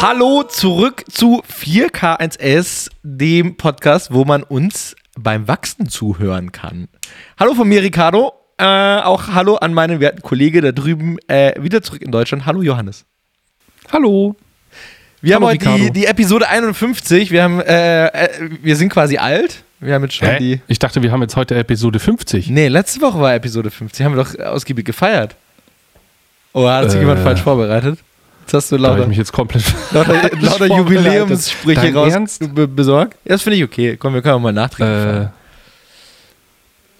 Hallo zurück zu 4K1S, dem Podcast, wo man uns beim Wachsen zuhören kann. Hallo von mir, Ricardo. Äh, auch hallo an meinen werten Kollege da drüben, äh, wieder zurück in Deutschland. Hallo Johannes. Hallo. Wir Hallo, haben heute die, Ricardo. die Episode 51. Wir, haben, äh, äh, wir sind quasi alt. Wir haben jetzt schon Hä? die. Ich dachte, wir haben jetzt heute Episode 50. Nee, letzte Woche war Episode 50. Haben wir doch ausgiebig gefeiert. Oh, hat sich Äh. jemand falsch vorbereitet? Jetzt hast du Da habe ich lauter, mich jetzt komplett. lauter, lauter. Jubiläumssprüche raus Ernst? be besorgt. Ja, das finde ich okay. Komm, wir können auch mal nachträglich feiern. Äh,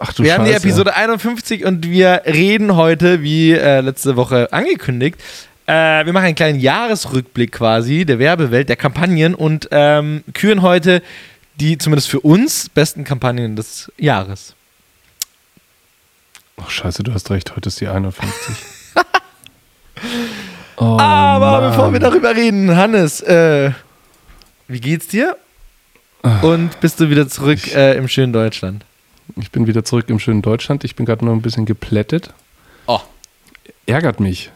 ach du Wir haben die Scheiße. Episode 51 und wir reden heute, wie äh, letzte Woche angekündigt, äh, wir machen einen kleinen Jahresrückblick quasi der Werbewelt, der Kampagnen und ähm, küren heute die zumindest für uns besten Kampagnen des Jahres. Ach Scheiße, du hast recht, heute ist die 51. oh, Aber Mann. bevor wir darüber reden, Hannes, äh, wie geht's dir? Ah. Und bist du wieder zurück Ich- äh, im schönen Deutschland? Ich bin wieder zurück im schönen Deutschland. Ich bin gerade noch ein bisschen geplättet. Oh. Ärgert mich.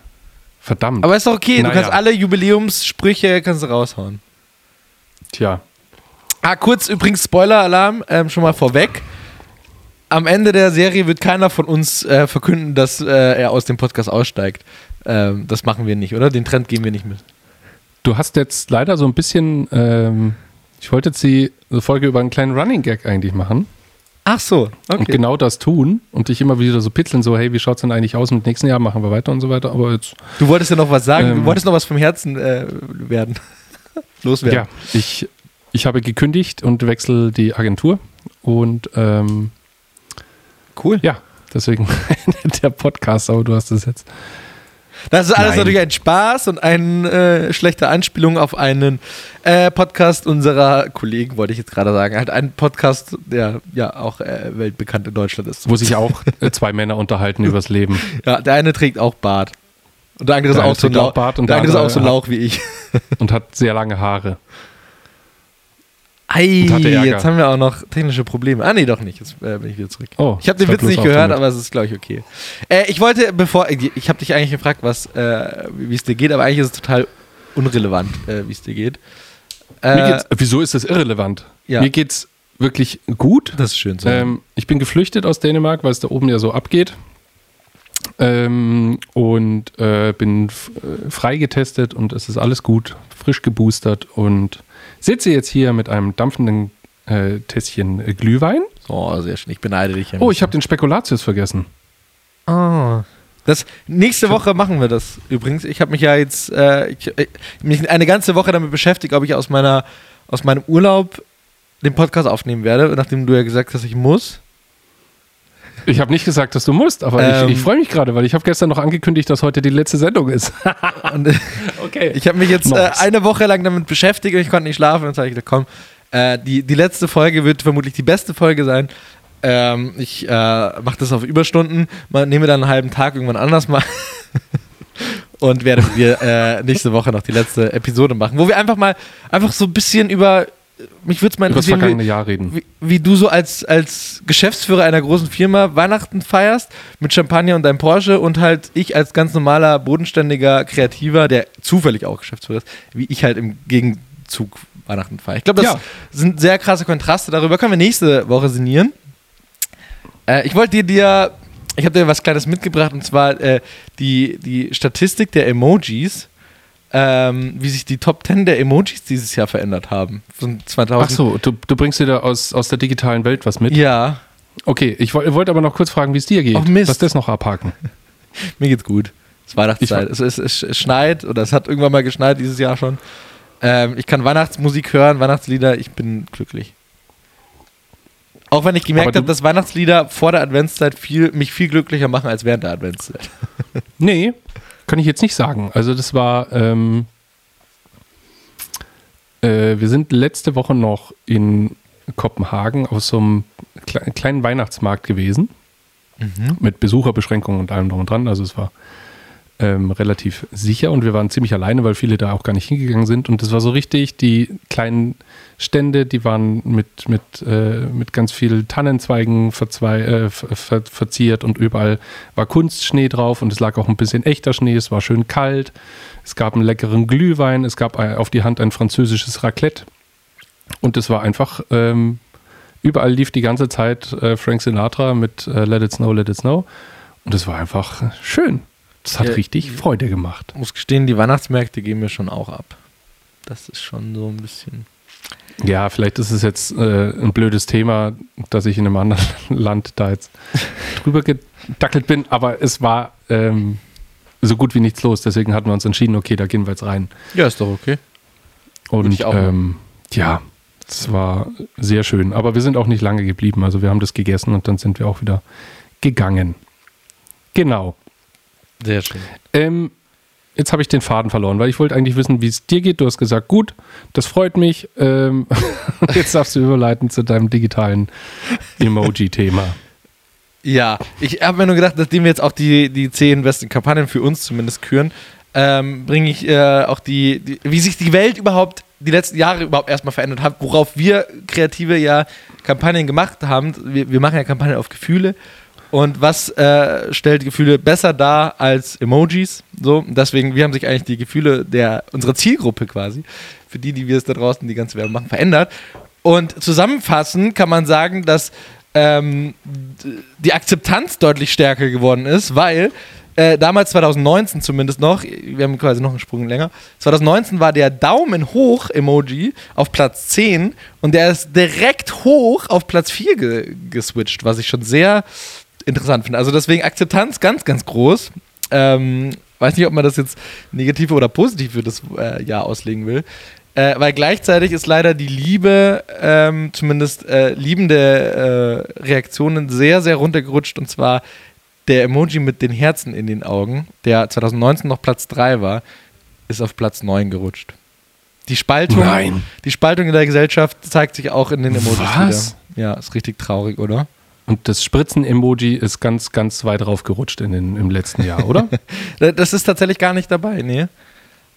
Verdammt. Aber ist doch okay, du Naja. kannst alle Jubiläumssprüche kannst du raushauen. Tja. Ah, kurz übrigens Spoiler-Alarm, ähm, schon mal vorweg. Am Ende der Serie wird keiner von uns äh, verkünden, dass äh, er aus dem Podcast aussteigt. Ähm, das machen wir nicht, oder? Den Trend gehen wir nicht mit. Du hast jetzt leider so ein bisschen. Ähm, ich wollte jetzt die Folge über einen kleinen Running Gag eigentlich machen. Ach so, und okay. genau das tun und dich immer wieder so pitzeln, so, hey, wie schaut's denn eigentlich aus? Mit nächsten Jahr machen wir weiter und so weiter. Aber jetzt, Du wolltest ja noch was sagen, du Ähm. wolltest noch was vom Herzen äh, werden. Loswerden. ja, ich, ich habe gekündigt und wechsle die Agentur. Und ähm, Cool. ja, deswegen der Podcast, aber du hast es jetzt. Das ist alles Nein. natürlich ein Spaß und eine äh, schlechte Anspielung auf einen äh, Podcast unserer Kollegen, wollte ich jetzt gerade sagen. Halt ein Podcast, der ja auch äh, weltbekannt in Deutschland ist. Wo sich auch äh, zwei Männer unterhalten übers Leben. Ja, der eine trägt auch Bart. Und der andere Der ist auch so ein trägt auch Lauch, Bart und der der andere ist auch so ein Lauch wie ich. und hat sehr lange Haare. Ei, jetzt haben wir auch noch technische Probleme. Ah, nee, doch nicht. Jetzt äh, bin ich wieder zurück. Oh, ich habe den Witz nicht gehört, damit. aber es ist, glaube ich, okay. Äh, ich wollte, bevor, ich habe dich eigentlich gefragt, was, äh, wie es dir geht, aber eigentlich ist es total unrelevant, äh, wie es dir geht. Äh, wieso ist das irrelevant? ja. Mir geht's wirklich gut. das ist schön so. Ähm, ich bin geflüchtet aus Dänemark, weil es da oben ja so abgeht. Ähm, und äh, bin äh, freigetestet und es ist alles gut, frisch geboostert und sitze jetzt hier mit einem dampfenden äh, Tässchen äh, Glühwein. oh, sehr schön. Ich beneide dich. ein Oh, ich habe den Spekulatius vergessen. Ah. Das, nächste Woche machen wir das übrigens. Ich habe mich ja jetzt äh, ich, äh, mich eine ganze Woche damit beschäftigt, ob ich aus, meiner, aus meinem Urlaub den Podcast aufnehmen werde, nachdem du ja gesagt hast, ich muss. Ich habe nicht gesagt, dass du musst, aber Ähm. ich, ich freue mich gerade, weil ich habe gestern noch angekündigt, dass heute die letzte Sendung ist. Äh, okay. ich habe mich jetzt äh, eine Woche lang damit beschäftigt und ich konnte nicht schlafen. Und dann habe ich gedacht, komm, äh, die, die letzte Folge wird vermutlich die beste Folge sein. Ähm, ich äh, mache das auf Überstunden, mal, nehme dann einen halben Tag irgendwann anders mal und werde dir äh, nächste Woche noch die letzte Episode machen, wo wir einfach mal einfach so ein bisschen über mich würde es mal Über das interessieren, vergangene wie, Jahr reden. wie, wie du so als, als Geschäftsführer einer großen Firma Weihnachten feierst mit Champagner und deinem Porsche und halt ich als ganz normaler, bodenständiger Kreativer, der zufällig auch Geschäftsführer ist, wie ich halt im Gegenzug Weihnachten feiere. Ich glaube, das Ja. sind sehr krasse Kontraste. Darüber können wir nächste Woche sinnieren. Äh, ich wollte dir, dir ich habe dir was Kleines mitgebracht und zwar äh, die, die Statistik der Emojis. Ähm, wie sich die Top 10 der Emojis dieses Jahr verändert haben. Von 2000. Ach so, du, du bringst dir da aus, aus der digitalen Welt was mit? Ja, Okay, ich woll- wollte aber noch kurz fragen, wie es dir geht. Ach, Mist. Lass das noch abhaken. Mir geht's gut. Es ist Weihnachtszeit. Es, es, es, es schneit oder es hat irgendwann mal geschneit dieses Jahr schon. Ähm, ich kann Weihnachtsmusik hören, Weihnachtslieder. Ich bin glücklich. Auch wenn ich gemerkt habe, dass Weihnachtslieder vor der Adventszeit viel, mich viel glücklicher machen als während der Adventszeit. Nee, kann ich jetzt nicht sagen. Also das war, ähm, äh, wir sind letzte Woche noch in Kopenhagen auf so einem kle kleinen Weihnachtsmarkt gewesen. Mit Besucherbeschränkungen und allem drum und dran. Also es war ähm, relativ sicher und wir waren ziemlich alleine, weil viele da auch gar nicht hingegangen sind. Und das war so richtig, die kleinen Stände, die waren mit, mit, äh, mit ganz viel Tannenzweigen äh, ver verziert und überall war Kunstschnee drauf und es lag auch ein bisschen echter Schnee, es war schön kalt. Es gab einen leckeren Glühwein, es gab auf die Hand ein französisches Raclette und es war einfach, ähm, überall lief die ganze Zeit äh, Frank Sinatra mit äh, Let It Snow, Let It Snow und es war einfach schön. Das hat ja, richtig Freude gemacht. Ich muss gestehen, die Weihnachtsmärkte gehen mir schon auch ab. Das ist schon so ein bisschen. Ja, vielleicht ist es jetzt äh, ein blödes Thema, dass ich in einem anderen Land da jetzt drüber gedackelt bin, aber es war ähm, so gut wie nichts los. Deswegen hatten wir uns entschieden, okay, da gehen wir jetzt rein. Ja, ist doch okay. Und ähm, ja, es war sehr schön. Aber wir sind auch nicht lange geblieben. Also wir haben das gegessen und dann sind wir auch wieder gegangen. Genau. Sehr schön. Ähm, jetzt habe ich den Faden verloren, weil ich wollte eigentlich wissen, wie es dir geht. Du hast gesagt, gut, das freut mich. Ähm, jetzt darfst du überleiten zu deinem digitalen Emoji-Thema. Ja, ich habe mir nur gedacht, nachdem wir jetzt auch die, die zehn besten Kampagnen für uns zumindest küren, ähm, bringe ich äh, auch die, die, wie sich die Welt überhaupt die letzten Jahre überhaupt erstmal verändert hat, worauf wir Kreative ja Kampagnen gemacht haben. Wir, wir machen ja Kampagnen auf Gefühle und was äh, stellt Gefühle besser dar als Emojis? So, deswegen, wir haben sich eigentlich die Gefühle der unserer Zielgruppe quasi, für die, die wir es da draußen die ganze Werbung machen, verändert. Und zusammenfassend kann man sagen, dass ähm, die Akzeptanz deutlich stärker geworden ist, weil äh, damals 2019 zumindest noch, wir haben quasi noch einen Sprung länger, 2019 war der Daumen hoch Emoji auf Platz 10 und der ist direkt hoch auf Platz 4 ge geswitcht, was ich schon sehr interessant finde. Also deswegen Akzeptanz ganz, ganz groß. Ähm, weiß nicht, ob man das jetzt negativ oder positiv für das äh, Jahr auslegen will. Äh, weil gleichzeitig ist leider die Liebe, ähm, zumindest äh, liebende äh, Reaktionen, sehr, sehr runtergerutscht. Und zwar der Emoji mit den Herzen in den Augen, der 2019 noch Platz 3 war, ist auf Platz 9 gerutscht. Die Spaltung, Nein. die Spaltung in der Gesellschaft zeigt sich auch in den Emojis Was? wieder. Ja, ist richtig traurig, oder? Und das Spritzen-Emoji ist ganz, ganz weit raufgerutscht in den, im letzten Jahr, oder? das ist tatsächlich gar nicht dabei, nee.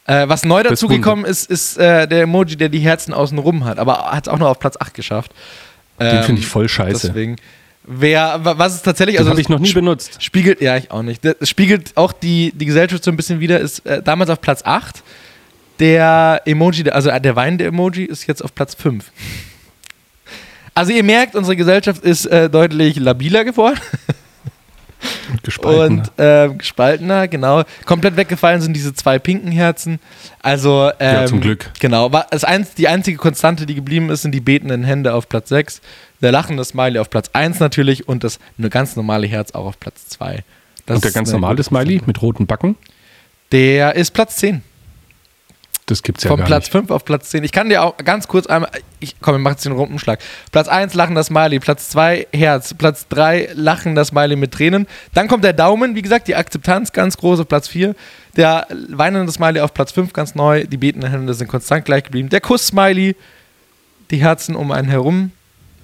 Äh, was neu dazugekommen ist, ist äh, der Emoji, der die Herzen außen rum hat, aber hat es auch noch auf Platz 8 geschafft. Den ähm, finde ich voll scheiße. Deswegen, wer, was ist tatsächlich, also. habe ich noch nie benutzt. Spiegelt, ja, ich auch nicht. Das spiegelt auch die, die Gesellschaft so ein bisschen wieder, ist äh, damals auf Platz 8. Der Emoji, also der weinende Emoji ist jetzt auf Platz 5. Also ihr merkt, unsere Gesellschaft ist äh, deutlich labiler geworden. Gespaltener. Und äh, gespaltener, genau. Komplett weggefallen sind diese zwei pinken Herzen. Also, ähm, ja, zum Glück. Genau. Das eins, die einzige Konstante, die geblieben ist, sind die betenden Hände auf Platz 6. Der lachende Smiley auf Platz 1 natürlich und das ganz normale Herz auch auf Platz 2. und der ganz normale Smiley mit roten Backen? Der ist Platz 10. Das gibt's ja Von gar Platz nicht. 5 auf Platz 10. Ich kann dir auch ganz kurz einmal. Ich, komm, wir machen jetzt den Rumschlag. Platz 1 lachender Smiley, Platz 2 Herz, Platz 3 lachender Smiley mit Tränen. Dann kommt der Daumen, wie gesagt, die Akzeptanz ganz groß auf Platz 4. Der weinende Smiley auf Platz 5 ganz neu. Die betenden Hände sind konstant gleich geblieben. Der Kuss-Smiley, die Herzen um einen herum,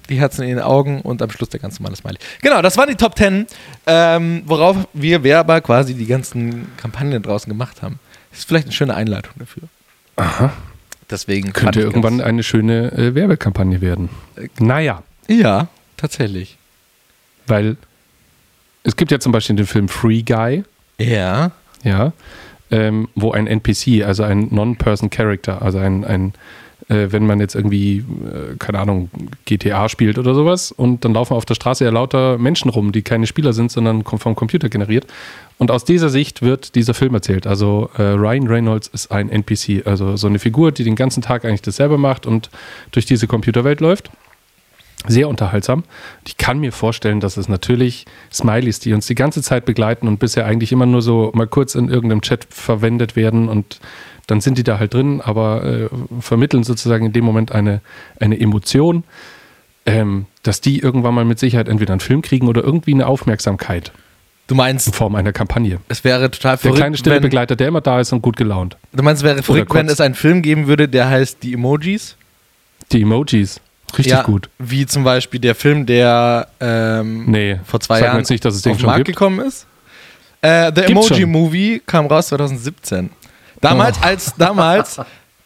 die Herzen in den Augen und am Schluss der ganz normale Smiley. Genau, das waren die Top 10, ähm, worauf wir Werber quasi die ganzen Kampagnen draußen gemacht haben. Das ist vielleicht eine schöne Einleitung dafür. Aha. Deswegen könnte irgendwann eine schöne äh, Werbekampagne werden. Äh, naja. Ja, tatsächlich. Weil es gibt ja zum Beispiel den Film Free Guy. Ja. Ja. Ähm, wo ein NPC, also ein Non-Person Character, also ein, ein äh, wenn man jetzt irgendwie, äh, keine Ahnung, GTA spielt oder sowas und dann laufen auf der Straße ja lauter Menschen rum, die keine Spieler sind, sondern vom Computer generiert. Und aus dieser Sicht wird dieser Film erzählt. Also äh, Ryan Reynolds ist ein NPC, also so eine Figur, die den ganzen Tag eigentlich dasselbe macht und durch diese Computerwelt läuft. Sehr unterhaltsam. Ich kann mir vorstellen, dass es natürlich Smileys, die uns die ganze Zeit begleiten und bisher eigentlich immer nur so mal kurz in irgendeinem Chat verwendet werden und dann sind die da halt drin, aber äh, vermitteln sozusagen in dem Moment eine, eine Emotion, ähm, dass die irgendwann mal mit Sicherheit entweder einen Film kriegen oder irgendwie eine Aufmerksamkeit. Du meinst. In Form einer Kampagne. Es wäre total verrückt. Der kleine stille Begleiter, der immer da ist und gut gelaunt. Du meinst, es wäre verrückt, wenn es einen Film geben würde, der heißt Die Emojis? Die Emojis. Richtig ja, gut. Wie zum Beispiel der Film, der ähm, nee, vor zwei Jahren nicht, auf den Markt gibt. gekommen ist. Äh, The Gibt's Emoji schon. Movie kam raus 2017. Damals, Oh. als damals,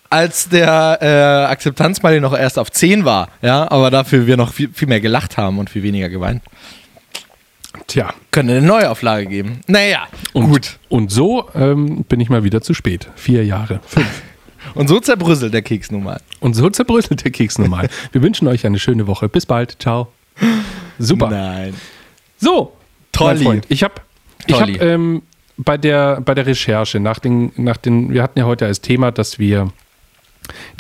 als der äh, Akzeptanzsmiley noch erst auf 10 war, ja, aber dafür wir noch viel, viel mehr gelacht haben und viel weniger geweint. Tja. Können eine Neuauflage geben. Naja, Und, gut. Und so ähm, bin ich mal wieder zu spät. Vier Jahre. Fünf. Und so zerbröselt der Keks nun mal. Und so zerbröselt der Keks normal. Wir wünschen euch eine schöne Woche. Bis bald. Ciao. Super. Nein. So, Tolli. mein Freund. Ich habe ich hab, ähm, bei, der, bei der Recherche nach den, nach den, wir hatten ja heute als Thema, dass wir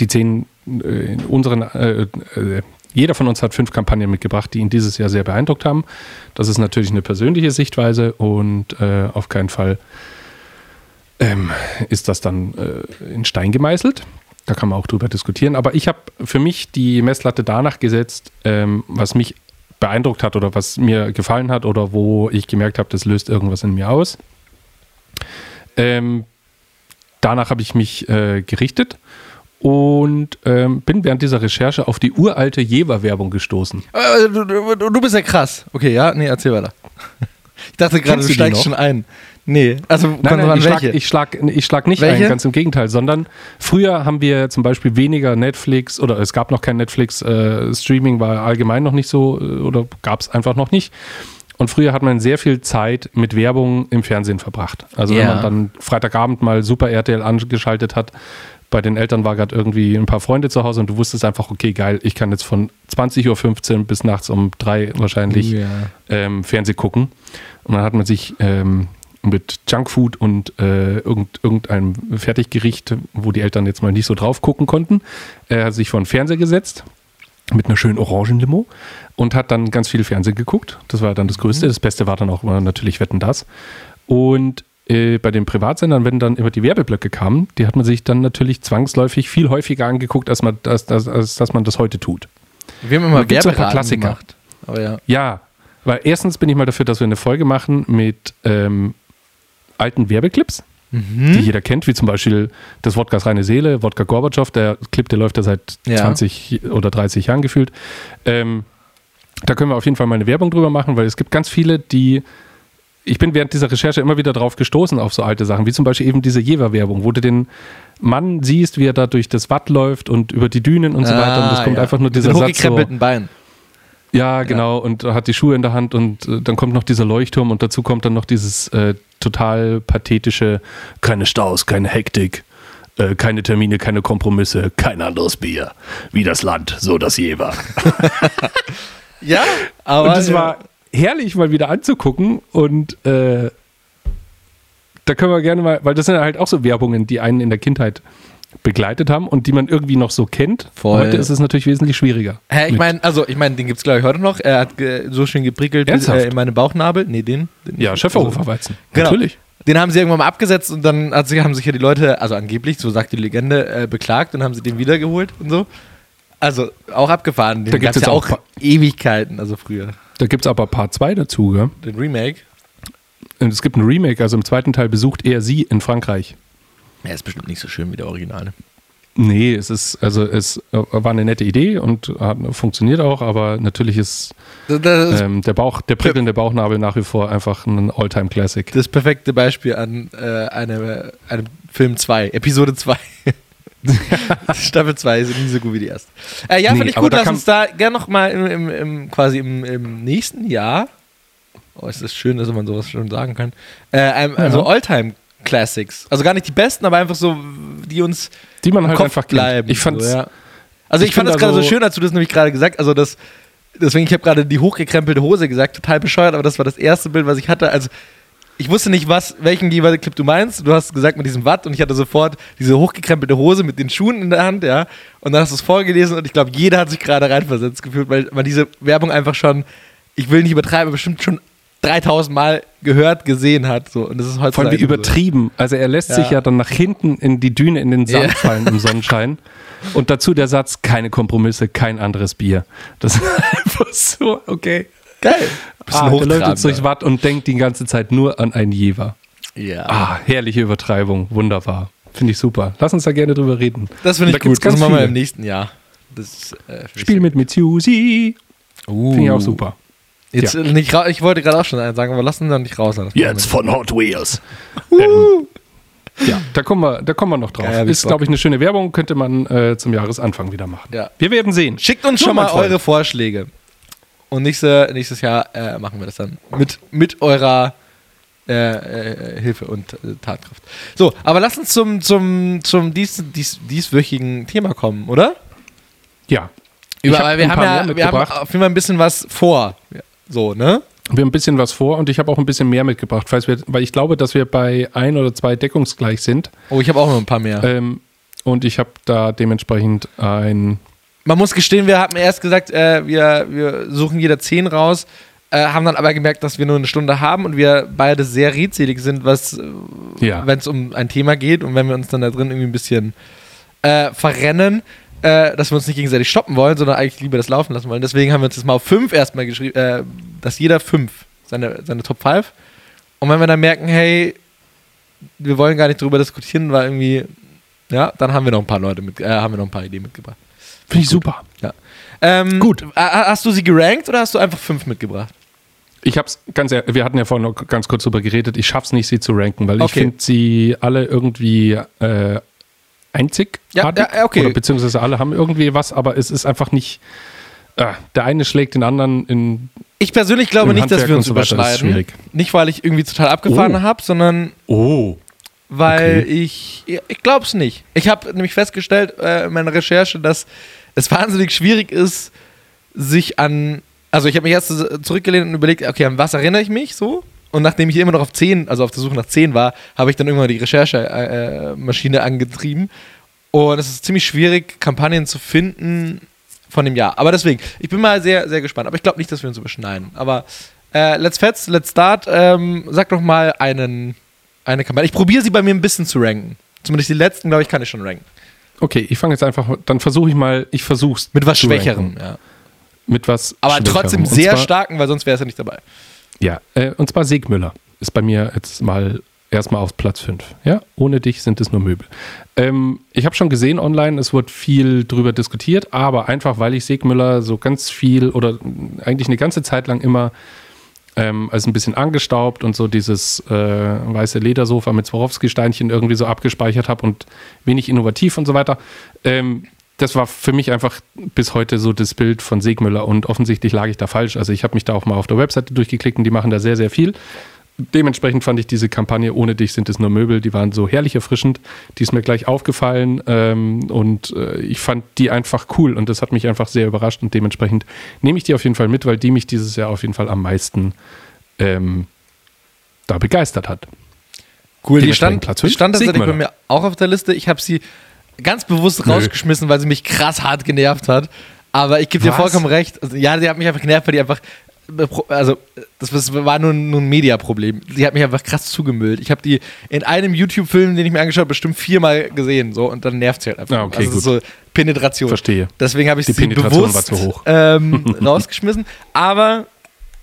die zehn, äh, in unseren, äh, äh, jeder von uns hat fünf Kampagnen mitgebracht, die ihn dieses Jahr sehr beeindruckt haben. Das ist natürlich eine persönliche Sichtweise und äh, auf keinen Fall ähm, ist das dann äh, in Stein gemeißelt. Da kann man auch drüber diskutieren. Aber ich habe für mich die Messlatte danach gesetzt, ähm, was mich beeindruckt hat oder was mir gefallen hat oder wo ich gemerkt habe, das löst irgendwas in mir aus. Ähm, danach habe ich mich äh, gerichtet und ähm, bin während dieser Recherche auf die uralte Jever-Werbung gestoßen. Äh, Du, du, du bist ja krass. Okay, ja, nee, erzähl weiter. Ich dachte gerade, du du steigst schon ein. Nee, also Nein, nein, drauf ich an, schlag, welche. ich, schlag, ich schlag nicht Welche? ein, ganz im Gegenteil, sondern früher haben wir zum Beispiel weniger Netflix oder es gab noch kein Netflix, äh, Streaming war allgemein noch nicht so äh, oder gab es einfach noch nicht. Und früher hat man sehr viel Zeit mit Werbung im Fernsehen verbracht. Also wenn Ja. man dann Freitagabend mal Super RTL angeschaltet hat, bei den Eltern war gerade irgendwie ein paar Freunde zu Hause und du wusstest einfach, okay, geil, ich kann jetzt von 20.15 Uhr bis nachts um drei wahrscheinlich Ja. ähm, Fernseh gucken. Und dann hat man sich ähm, mit Junkfood und äh, irgend, irgendeinem Fertiggericht, wo die Eltern jetzt mal nicht so drauf gucken konnten, äh, hat sich vor den Fernseher gesetzt mit einer schönen Orangenlimo und hat dann ganz viel Fernsehen geguckt. Das war dann das Größte. Das Beste war dann auch natürlich Wetten das. Und äh, bei den Privatsendern, wenn dann immer die Werbeblöcke kamen, die hat man sich dann natürlich zwangsläufig viel häufiger angeguckt, als, man, als, als, als dass man das heute tut. Wir haben immer Werberaten Klassiker. gemacht. Aber ja. Ja, weil erstens bin ich mal dafür, dass wir eine Folge machen mit ähm, alten Werbeclips, die jeder kennt, wie zum Beispiel das Wodkas reine Seele, Wodka Gorbatschow, der Clip, der läuft ja seit Ja. 20 oder 30 Jahren gefühlt. Ähm, da können wir auf jeden Fall mal eine Werbung drüber machen, weil es gibt ganz viele, die ich bin während dieser Recherche immer wieder drauf gestoßen auf so alte Sachen, wie zum Beispiel eben diese Jever-Werbung, wo du den Mann siehst, wie er da durch das Watt läuft und über die Dünen und so weiter. Und das Ah, kommt ja. einfach nur dieser Satz so, Beinen. Ja, genau, und hat die Schuhe in der Hand und äh, dann kommt noch dieser Leuchtturm und dazu kommt dann noch dieses äh, total pathetische, keine Staus, keine Hektik, äh, keine Termine, keine Kompromisse, kein anderes Bier. Wie das Land, so das Jever. Ja, aber Und das war herrlich, mal wieder anzugucken und äh, da können wir gerne mal, weil das sind halt auch so Werbungen, die einen in der Kindheit begleitet haben und die man irgendwie noch so kennt. Voll. Heute ist es natürlich wesentlich schwieriger. Hä, ich meine, also ich meine, den gibt's glaube ich heute noch. Er hat ge so schön geprickelt äh, in meine Bauchnabel. Nee, den. den ja, Schöfferhofer-Weizen. Genau. Natürlich. Den haben sie irgendwann mal abgesetzt und dann hat sich, haben sich ja die Leute, also angeblich, so sagt die Legende, äh, beklagt und haben sie den wiedergeholt und so. Also auch abgefahren. Den Da gibt's gab's ja auch Ewigkeiten, also früher. Da gibt es aber Part 2 dazu, gell? Den Remake. Und es gibt ein Remake, also im zweiten Teil besucht er sie in Frankreich. Ja, ist bestimmt nicht so schön wie der Originale. Nee, es ist, also es äh, war eine nette Idee und hat, funktioniert auch, aber natürlich ist ähm, der Bauch, der prickelnde Bauchnabel nach wie vor einfach ein Alltime-Classic. das perfekte Beispiel an äh, eine, einem Film 2, Episode 2. Staffel 2 ist nie so gut wie die erste. Äh, ja, Nee, finde ich gut. Lass uns da gerne nochmal im, im, im, quasi im, im nächsten Jahr. Oh, ist das schön, dass man sowas schon sagen kann. Äh, Also Alltime Classics. Also gar nicht die besten, aber einfach so, die uns Die man halt Kopf einfach kennt. bleiben. Ich fand's, so, ja. Also ich, ich fand das da gerade so so- schön, als du das nämlich gerade gesagt Also das, deswegen, ich habe gerade die hochgekrempelte Hose gesagt, total bescheuert, aber das war das erste Bild, was ich hatte. Also ich wusste nicht, was, welchen jeweiligen Clip du meinst. Du hast gesagt mit diesem Watt und ich hatte sofort diese hochgekrempelte Hose mit den Schuhen in der Hand, ja. Und dann hast du es vorgelesen und ich glaube, jeder hat sich gerade reinversetzt gefühlt, weil man diese Werbung einfach schon, ich will nicht übertreiben, aber bestimmt schon 3000 Mal gehört, gesehen hat. So. Und das ist Vor allem heutzutage wie übertrieben. Also er lässt sich Ja. ja dann nach hinten in die Düne, in den Sand Ja. fallen im Sonnenschein. Und dazu der Satz, keine Kompromisse, kein anderes Bier. Das ist einfach so, okay. So. Geil. Bisschen Ah, der läuft durchs Watt und denkt die ganze Zeit nur an ein Jever. Ja. Ah, herrliche Übertreibung, wunderbar. Finde ich super. Lass uns da gerne drüber reden. Das finde ich da gut. Das machen wir im nächsten Jahr. Das, äh, Spiel mit Mitsusi. Uh. Finde ich auch super. Jetzt Ja. nicht ra- ich wollte gerade auch schon einen sagen, aber lassen wir nicht raus. Jetzt von Hot Wheels. Ähm, ja, da kommen wir, da kommen wir noch drauf. Ja, ja, ist, glaube ich, eine schöne Werbung, könnte man äh, zum Jahresanfang wieder machen. Ja. Wir werden sehen. Schickt uns So, schon mal Freund. eure Vorschläge. Und nächste, nächstes Jahr äh, machen wir das dann mit, mit eurer äh, äh, Hilfe und äh, Tatkraft. So, aber lass uns zum, zum, zum dies, dies, dieswöchigen Thema kommen, oder? Ja. Über, hab wir haben ja wir haben auf jeden Fall ein bisschen was vor. So, ne? Wir haben ein bisschen was vor und ich habe auch ein bisschen mehr mitgebracht, falls wir, weil ich glaube, dass wir bei ein oder zwei deckungsgleich sind. Oh, ich habe auch noch ein paar mehr. Ähm, und ich habe da dementsprechend ein. Man muss gestehen, wir haben erst gesagt, äh, wir, wir suchen jeder zehn raus, äh, haben dann aber gemerkt, dass wir nur eine Stunde haben und wir beide sehr redselig sind, was, Ja. wenn es um ein Thema geht und wenn wir uns dann da drin irgendwie ein bisschen äh, verrennen, äh, dass wir uns nicht gegenseitig stoppen wollen, sondern eigentlich lieber das laufen lassen wollen. Deswegen haben wir uns das mal auf fünf erstmal geschrieben, äh, dass jeder fünf seine, seine Top 5. Und wenn wir dann merken, hey, wir wollen gar nicht drüber diskutieren, weil irgendwie, ja, dann haben wir noch ein paar Leute mit, äh, haben wir noch ein paar Ideen mitgebracht. Finde ich super. Ähm, Gut. Hast du sie gerankt oder hast du einfach fünf mitgebracht? Ich habe es ganz ehrlich, wir hatten ja vorhin noch ganz kurz drüber geredet, ich schaff's nicht, sie zu ranken, weil ich Okay. finde sie alle irgendwie äh, einzigartig. Ja, ja, okay. Oder beziehungsweise alle haben irgendwie was, aber es ist einfach nicht. Äh, der eine schlägt den anderen in. Ich persönlich glaube nicht, dass wir uns so überschneiden. Nicht, weil ich irgendwie total abgefahren Oh. habe, sondern Oh. weil Okay. ich. Ich glaube es nicht. Ich habe nämlich festgestellt äh, in meiner Recherche, dass es wahnsinnig schwierig ist, sich an. Also, ich habe mich erst zurückgelehnt und überlegt, okay, an was erinnere ich mich so? Und nachdem ich immer noch auf 10, also auf der Suche nach 10 war, habe ich dann irgendwann die Recherchemaschine äh, Maschine angetrieben. Und es ist ziemlich schwierig, Kampagnen zu finden von dem Jahr. Aber deswegen, ich bin mal sehr, sehr gespannt. Aber ich glaube nicht, dass wir uns überschneiden. Aber äh, let's fetz, let's start. Ähm, sag doch mal einen, eine Kampagne. Ich probiere sie bei mir ein bisschen zu ranken. Zumindest die letzten, glaube ich, kann ich schon ranken. Okay, ich fange jetzt einfach, dann versuche ich mal, ich versuch's. Mit was Schwächerem, ja. Mit was Aber trotzdem sehr starken, weil sonst wäre es ja nicht dabei. Ja, äh, und zwar Segmüller ist bei mir jetzt mal erstmal auf Platz 5. Ja, ohne dich sind es nur Möbel. Ähm, ich habe schon gesehen online, es wird viel drüber diskutiert, aber einfach weil ich Segmüller so ganz viel oder eigentlich eine ganze Zeit lang immer ähm, als ein bisschen angestaubt und so dieses äh, weiße Ledersofa mit Swarovski-Steinchen irgendwie so abgespeichert habe und wenig innovativ und so weiter. Ähm, das war für mich einfach bis heute so das Bild von Segmüller und offensichtlich lag ich da falsch. Also ich habe mich da auch mal auf der Webseite durchgeklickt und die machen da sehr, sehr viel. Dementsprechend fand ich diese Kampagne Ohne dich sind es nur Möbel, die waren so herrlich erfrischend. Die ist mir gleich aufgefallen ähm, und äh, ich fand die einfach cool und das hat mich einfach sehr überrascht und dementsprechend nehme ich die auf jeden Fall mit, weil die mich dieses Jahr auf jeden Fall am meisten ähm, da begeistert hat. Cool, die stand, Platz die stand tatsächlich bei mir auch auf der Liste. Ich habe sie ganz bewusst Nö. rausgeschmissen, weil sie mich krass hart genervt hat. Aber ich gebe dir vollkommen recht. Also, ja, sie hat mich einfach genervt, weil die einfach. Also, das war nur, nur ein Mediaproblem. Sie hat mich einfach krass zugemüllt. Ich habe die in einem YouTube-Film, den ich mir angeschaut habe, bestimmt viermal gesehen. So, und dann nervt sie halt einfach. Ah, okay, also, das ist so Penetration. Verstehe. Deswegen habe ich Die sie Penetration bewusst war zu hoch. Ähm, rausgeschmissen. Aber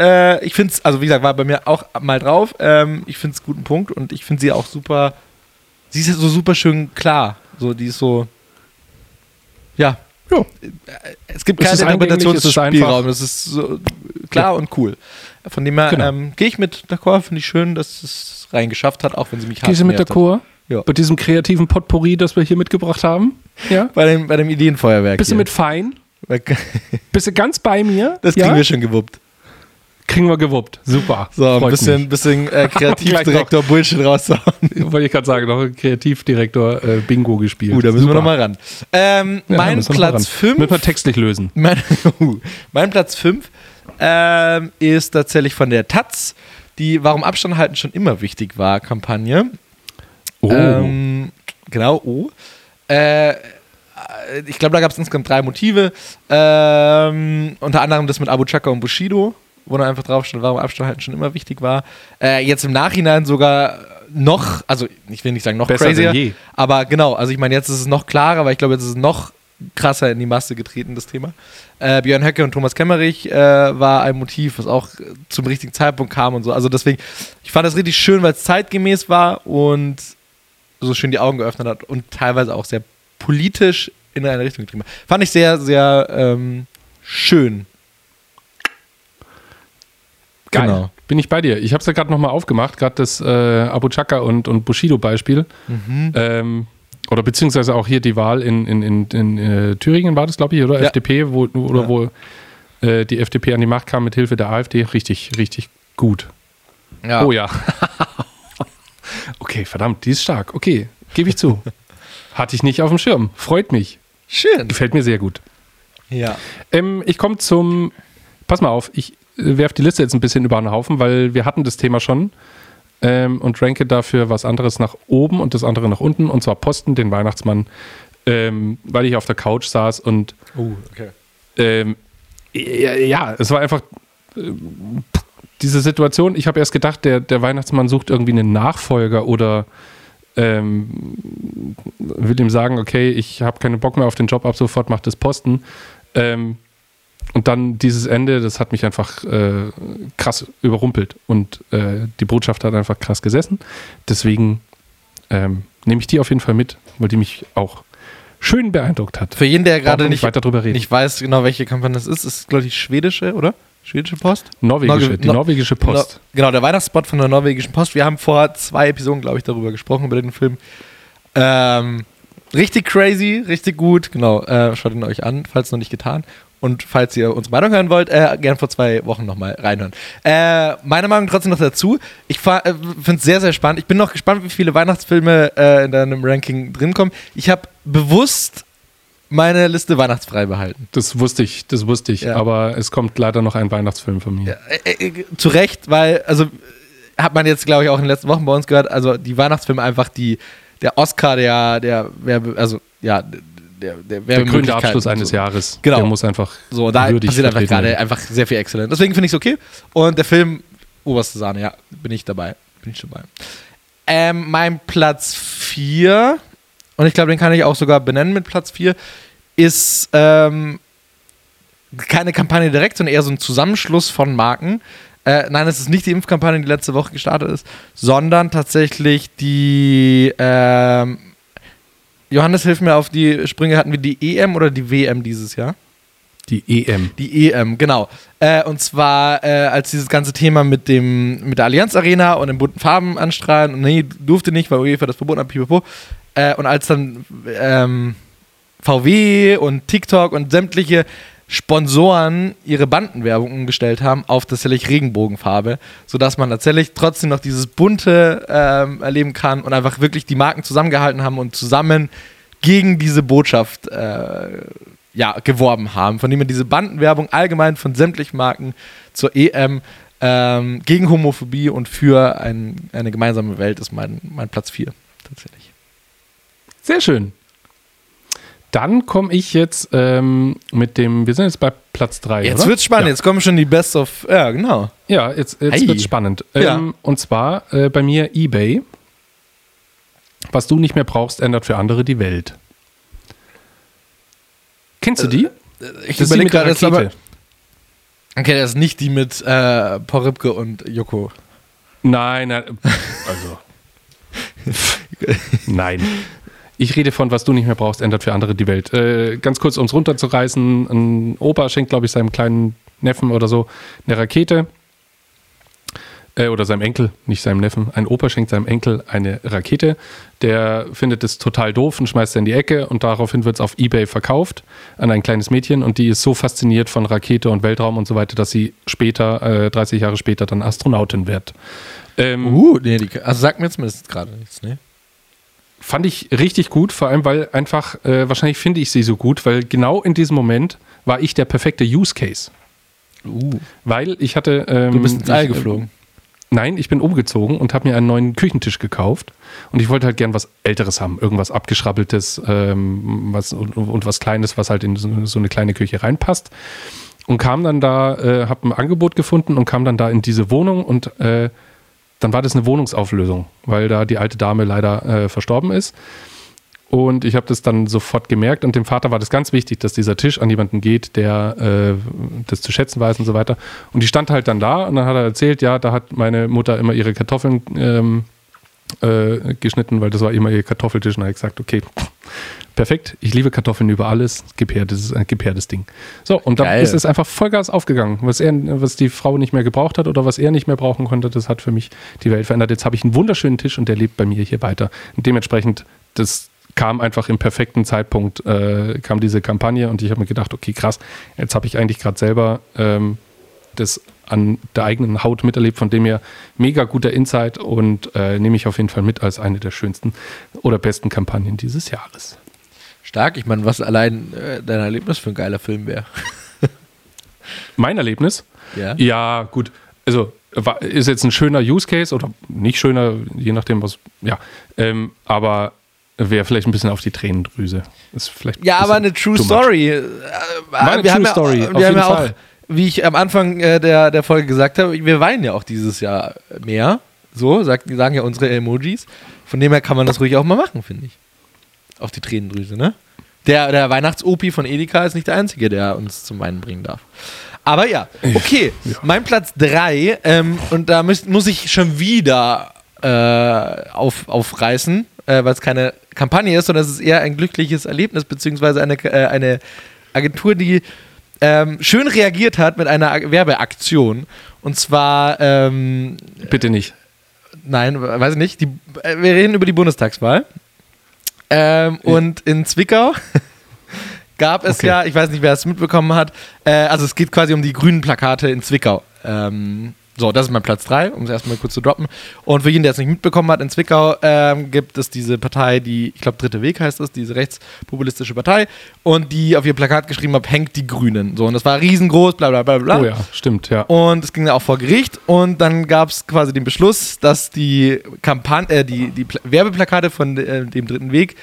äh, ich finde es, also wie gesagt, war bei mir auch mal drauf. Ähm, ich finde es guten Punkt und ich finde sie auch super. Sie ist so super schön klar. So, die ist so. Ja. Ja. Es gibt keinen Interpretationsspielraum. Es ist so klar und cool. Von dem her Genau. ähm, gehe ich mit d'accord, finde ich schön, dass es reingeschafft hat, auch wenn sie mich Gehst du mit. Chor? Ja. Bei diesem kreativen Potpourri, das wir hier mitgebracht haben? Ja? Bei dem, bei dem Ideenfeuerwerk. Bist du mit fein? Bist du ganz bei mir? Das kriegen wir schon gewuppt. Kriegen wir gewuppt. Super. So, ein bisschen, mich. bisschen äh, Kreativdirektor Bullshit rauszuhauen. Wollte ich gerade sagen, noch ein Kreativdirektor äh, Bingo gespielt. Gut, da müssen wir Super. nochmal ran. Ähm, Ja, mein wir Platz ran. 5 Müssen wir textlich lösen. mein, mein Platz 5 ähm, ist tatsächlich von der Taz, die Warum Abstand halten schon immer wichtig war, Kampagne. Oh. Ähm, genau, oh. Äh, ich glaube, da gab es insgesamt drei Motive. Ähm, unter anderem das mit Abu Chaka und Bushido, wo dann einfach drauf stand, warum Abstand halten schon immer wichtig war. Äh, jetzt im Nachhinein sogar noch, also ich will nicht sagen noch Besser crazier, aber genau, also ich meine, jetzt ist es noch klarer, weil ich glaube, jetzt ist es noch krasser in die Masse getreten, das Thema. Äh, Björn Höcke und Thomas Kemmerich äh, war ein Motiv, was auch zum richtigen Zeitpunkt kam und so. Also deswegen, ich fand das richtig schön, weil es zeitgemäß war und so schön die Augen geöffnet hat und teilweise auch sehr politisch in eine Richtung getrieben hat. Fand ich sehr, sehr ähm, schön. Geil. Genau. Bin ich bei dir. Ich habe es ja gerade nochmal aufgemacht, gerade das äh, Abu Chaka und, und Bushido-Beispiel. Mhm. Ähm, oder beziehungsweise auch hier die Wahl in, in, in, in äh, Thüringen war das, glaube ich, oder? Ja. FDP, wo, oder Ja. wo äh, die FDP an die Macht kam mit Hilfe der AfD. Richtig, richtig gut. Ja. Oh ja. okay, verdammt, die ist stark. Okay, gebe ich zu. Hatte ich nicht auf dem Schirm. Freut mich. Schön. Gefällt mir sehr gut. Ja. Ähm, ich komme zum. Pass mal auf, ich werfe die Liste jetzt ein bisschen über den Haufen, weil wir hatten das Thema schon ähm, und ranke dafür was anderes nach oben und das andere nach unten, und zwar Posten, den Weihnachtsmann, ähm, weil ich auf der Couch saß und Oh, okay. ähm, ja, ja, es war einfach ähm, diese Situation. Ich habe erst gedacht, der, der Weihnachtsmann sucht irgendwie einen Nachfolger oder ähm, will ihm sagen, okay, ich habe keinen Bock mehr auf den Job, ab sofort macht das Posten. Ähm, und dann dieses Ende, das hat mich einfach äh, krass überrumpelt und äh, die Botschaft hat einfach krass gesessen. Deswegen ähm, nehme ich die auf jeden Fall mit, weil die mich auch schön beeindruckt hat. Für jeden, der gerade nicht, weiter drüber reden. nicht weiß genau, welche Kampagne das ist, ist, glaube ich, die schwedische, oder? Schwedische Post? Norwegische, Norge- die Nor- norwegische Post. No, genau, der Weihnachtsspot von der norwegischen Post. Wir haben vor zwei Episoden, glaube ich, darüber gesprochen, über den Film. Ähm, richtig crazy, richtig gut. Genau, äh, schaut ihn euch an, falls noch nicht getan. Und falls ihr unsere Meinung hören wollt, äh, gern vor zwei Wochen nochmal reinhören. Äh, meine Meinung trotzdem noch dazu. Ich äh, finde es sehr, sehr spannend. Ich bin noch gespannt, wie viele Weihnachtsfilme äh, in deinem Ranking drin kommen. Ich habe bewusst meine Liste weihnachtsfrei behalten. Das wusste ich, das wusste ich. Ja. Aber es kommt leider noch ein Weihnachtsfilm von mir. Äh, äh, zu Recht, weil, also hat man jetzt, glaube ich, auch in den letzten Wochen bei uns gehört, also die Weihnachtsfilme einfach die, der Oscar der, der also ja, der, der Der Abschluss eines so. Jahres. Genau. Der muss einfach So, da passiert einfach gerade einfach sehr viel exzellent. Deswegen finde ich es okay. Und der Film, oberste Sahne, ja, bin ich dabei. Bin ich dabei. Ähm, mein Platz 4, und ich glaube, den kann ich auch sogar benennen mit Platz 4, ist ähm, keine Kampagne direkt, sondern eher so ein Zusammenschluss von Marken. Äh, nein, es ist nicht die Impfkampagne, die letzte Woche gestartet ist, sondern tatsächlich die. Ähm, Johannes, hilf mir auf die Sprünge. Hatten wir die EM oder die WM dieses Jahr? Die EM. Die EM, genau. Äh, und zwar, äh, als dieses ganze Thema mit, dem, mit der Allianz Arena und den bunten Farben anstrahlen und nee, durfte nicht, weil UEFA das verboten hat, pipapo. Äh, und als dann ähm, VW und TikTok und sämtliche Sponsoren ihre Bandenwerbung umgestellt haben auf tatsächlich Regenbogenfarbe, sodass man tatsächlich trotzdem noch dieses bunte ähm, erleben kann und einfach wirklich die Marken zusammengehalten haben und zusammen gegen diese Botschaft äh, ja, geworben haben, von dem man diese Bandenwerbung allgemein von sämtlichen Marken zur EM ähm, gegen Homophobie und für ein, eine gemeinsame Welt ist mein, mein Platz 4 tatsächlich. Sehr schön. Dann komme ich jetzt ähm, mit dem, wir sind jetzt bei Platz 3. Jetzt oder? wird's spannend, Ja. jetzt kommen schon die Best of, ja genau. Ja, jetzt, jetzt Ei. wird es spannend. Ja. Ähm, und zwar äh, bei mir eBay. Was du nicht mehr brauchst, ändert für andere die Welt. Kennst du die? Ich Das ist die überlege gerade, das ist aber, okay, das ist nicht die mit äh, Paul Ripke und Joko. Nein, nein. Also. nein. Ich rede von, was du nicht mehr brauchst, ändert für andere die Welt. Äh, ganz kurz, um es runterzureißen: Ein Opa schenkt, glaube ich, seinem kleinen Neffen oder so eine Rakete. Äh, oder seinem Enkel, nicht seinem Neffen. Ein Opa schenkt seinem Enkel eine Rakete. Der findet es total doof und schmeißt sie in die Ecke und daraufhin wird es auf Ebay verkauft an ein kleines Mädchen und die ist so fasziniert von Rakete und Weltraum und so weiter, dass sie später, äh, 30 Jahre später, dann Astronautin wird. Ähm, Uh, nee, die, also sagt mir zumindest gerade nichts, ne? Fand ich richtig gut, vor allem weil einfach, äh, wahrscheinlich finde ich sie so gut, weil genau in diesem Moment war ich der perfekte Use Case. Uh, Weil ich hatte. Ähm, du bist ins All ich, geflogen. Nein, ich bin umgezogen und habe mir einen neuen Küchentisch gekauft. Und ich wollte halt gern was Älteres haben. Irgendwas abgeschrabbeltes ähm, was, und, und was Kleines, was halt in so, so eine kleine Küche reinpasst. Und kam dann da, äh, habe ein Angebot gefunden und kam dann da in diese Wohnung und äh, dann war das eine Wohnungsauflösung, weil da die alte Dame leider äh, verstorben ist. Und ich habe das dann sofort gemerkt und dem Vater war das ganz wichtig, dass dieser Tisch an jemanden geht, der äh, das zu schätzen weiß und so weiter. Und die stand halt dann da und dann hat er erzählt, ja, da hat meine Mutter immer ihre Kartoffeln ähm, äh, geschnitten, weil das war immer ihr Kartoffeltisch. Und habe ich gesagt, okay, perfekt, ich liebe Kartoffeln über alles. Gib her, das ist ein gib her, das Ding. So, und dann ist es einfach Vollgas aufgegangen. Was, er, was die Frau nicht mehr gebraucht hat oder was er nicht mehr brauchen konnte, das hat für mich die Welt verändert. Jetzt habe ich einen wunderschönen Tisch und der lebt bei mir hier weiter. Und dementsprechend, das kam einfach im perfekten Zeitpunkt, äh, kam diese Kampagne und ich habe mir gedacht, okay, krass, jetzt habe ich eigentlich gerade selber ähm, das an der eigenen Haut miterlebt, von dem her mega guter Insight und äh, nehme ich auf jeden Fall mit als eine der schönsten oder besten Kampagnen dieses Jahres. Stark, ich meine, was allein äh, dein Erlebnis für ein geiler Film wäre. Mein Erlebnis? Ja. Ja, gut. Also war, ist jetzt ein schöner Use Case oder nicht schöner, je nachdem, was, ja. Ähm, aber wäre vielleicht ein bisschen auf die Tränendrüse. Ist vielleicht Ja, aber eine True. Story. Äh, eine wir haben True ja, Story, Wir auf haben jeden ja auch, Fall. wie ich am Anfang äh, der, der Folge gesagt habe, wir weinen ja auch dieses Jahr mehr. So, sagt, sagen ja unsere Emojis. Von dem her kann man das ruhig auch mal machen, finde ich. Auf die Tränendrüse, ne? Der, der Weihnachts-Opi von Edeka ist nicht der Einzige, der uns zum Weinen bringen darf. Aber ja, okay. Mein Platz 3, ähm, und da müß, muss ich schon wieder äh, auf, aufreißen, äh, weil es keine Kampagne ist, sondern es ist eher ein glückliches Erlebnis, beziehungsweise eine, äh, eine Agentur, die ähm, schön reagiert hat mit einer Werbeaktion. Und zwar, ähm, Bitte nicht. nein, weiß ich nicht, die, äh, wir reden über die Bundestagswahl. Ähm, Und in Zwickau gab es Okay. ja, ich weiß nicht, wer es mitbekommen hat, äh, also es geht quasi um die grünen Plakate in Zwickau. Ähm, so, das ist mein Platz 3, um es erstmal kurz zu droppen. Und für jeden, der es nicht mitbekommen hat, in Zwickau ähm, gibt es diese Partei, die, ich glaube, Dritte Weg heißt es, diese rechtspopulistische Partei, und die auf ihr Plakat geschrieben hat, hängt die Grünen. So, und das war riesengroß, bla bla bla bla. Oh ja, stimmt, ja. Und es ging dann auch vor Gericht und dann gab es quasi den Beschluss, dass die Kampagne, äh, die, die Pla Werbeplakate von äh, dem dritten Weg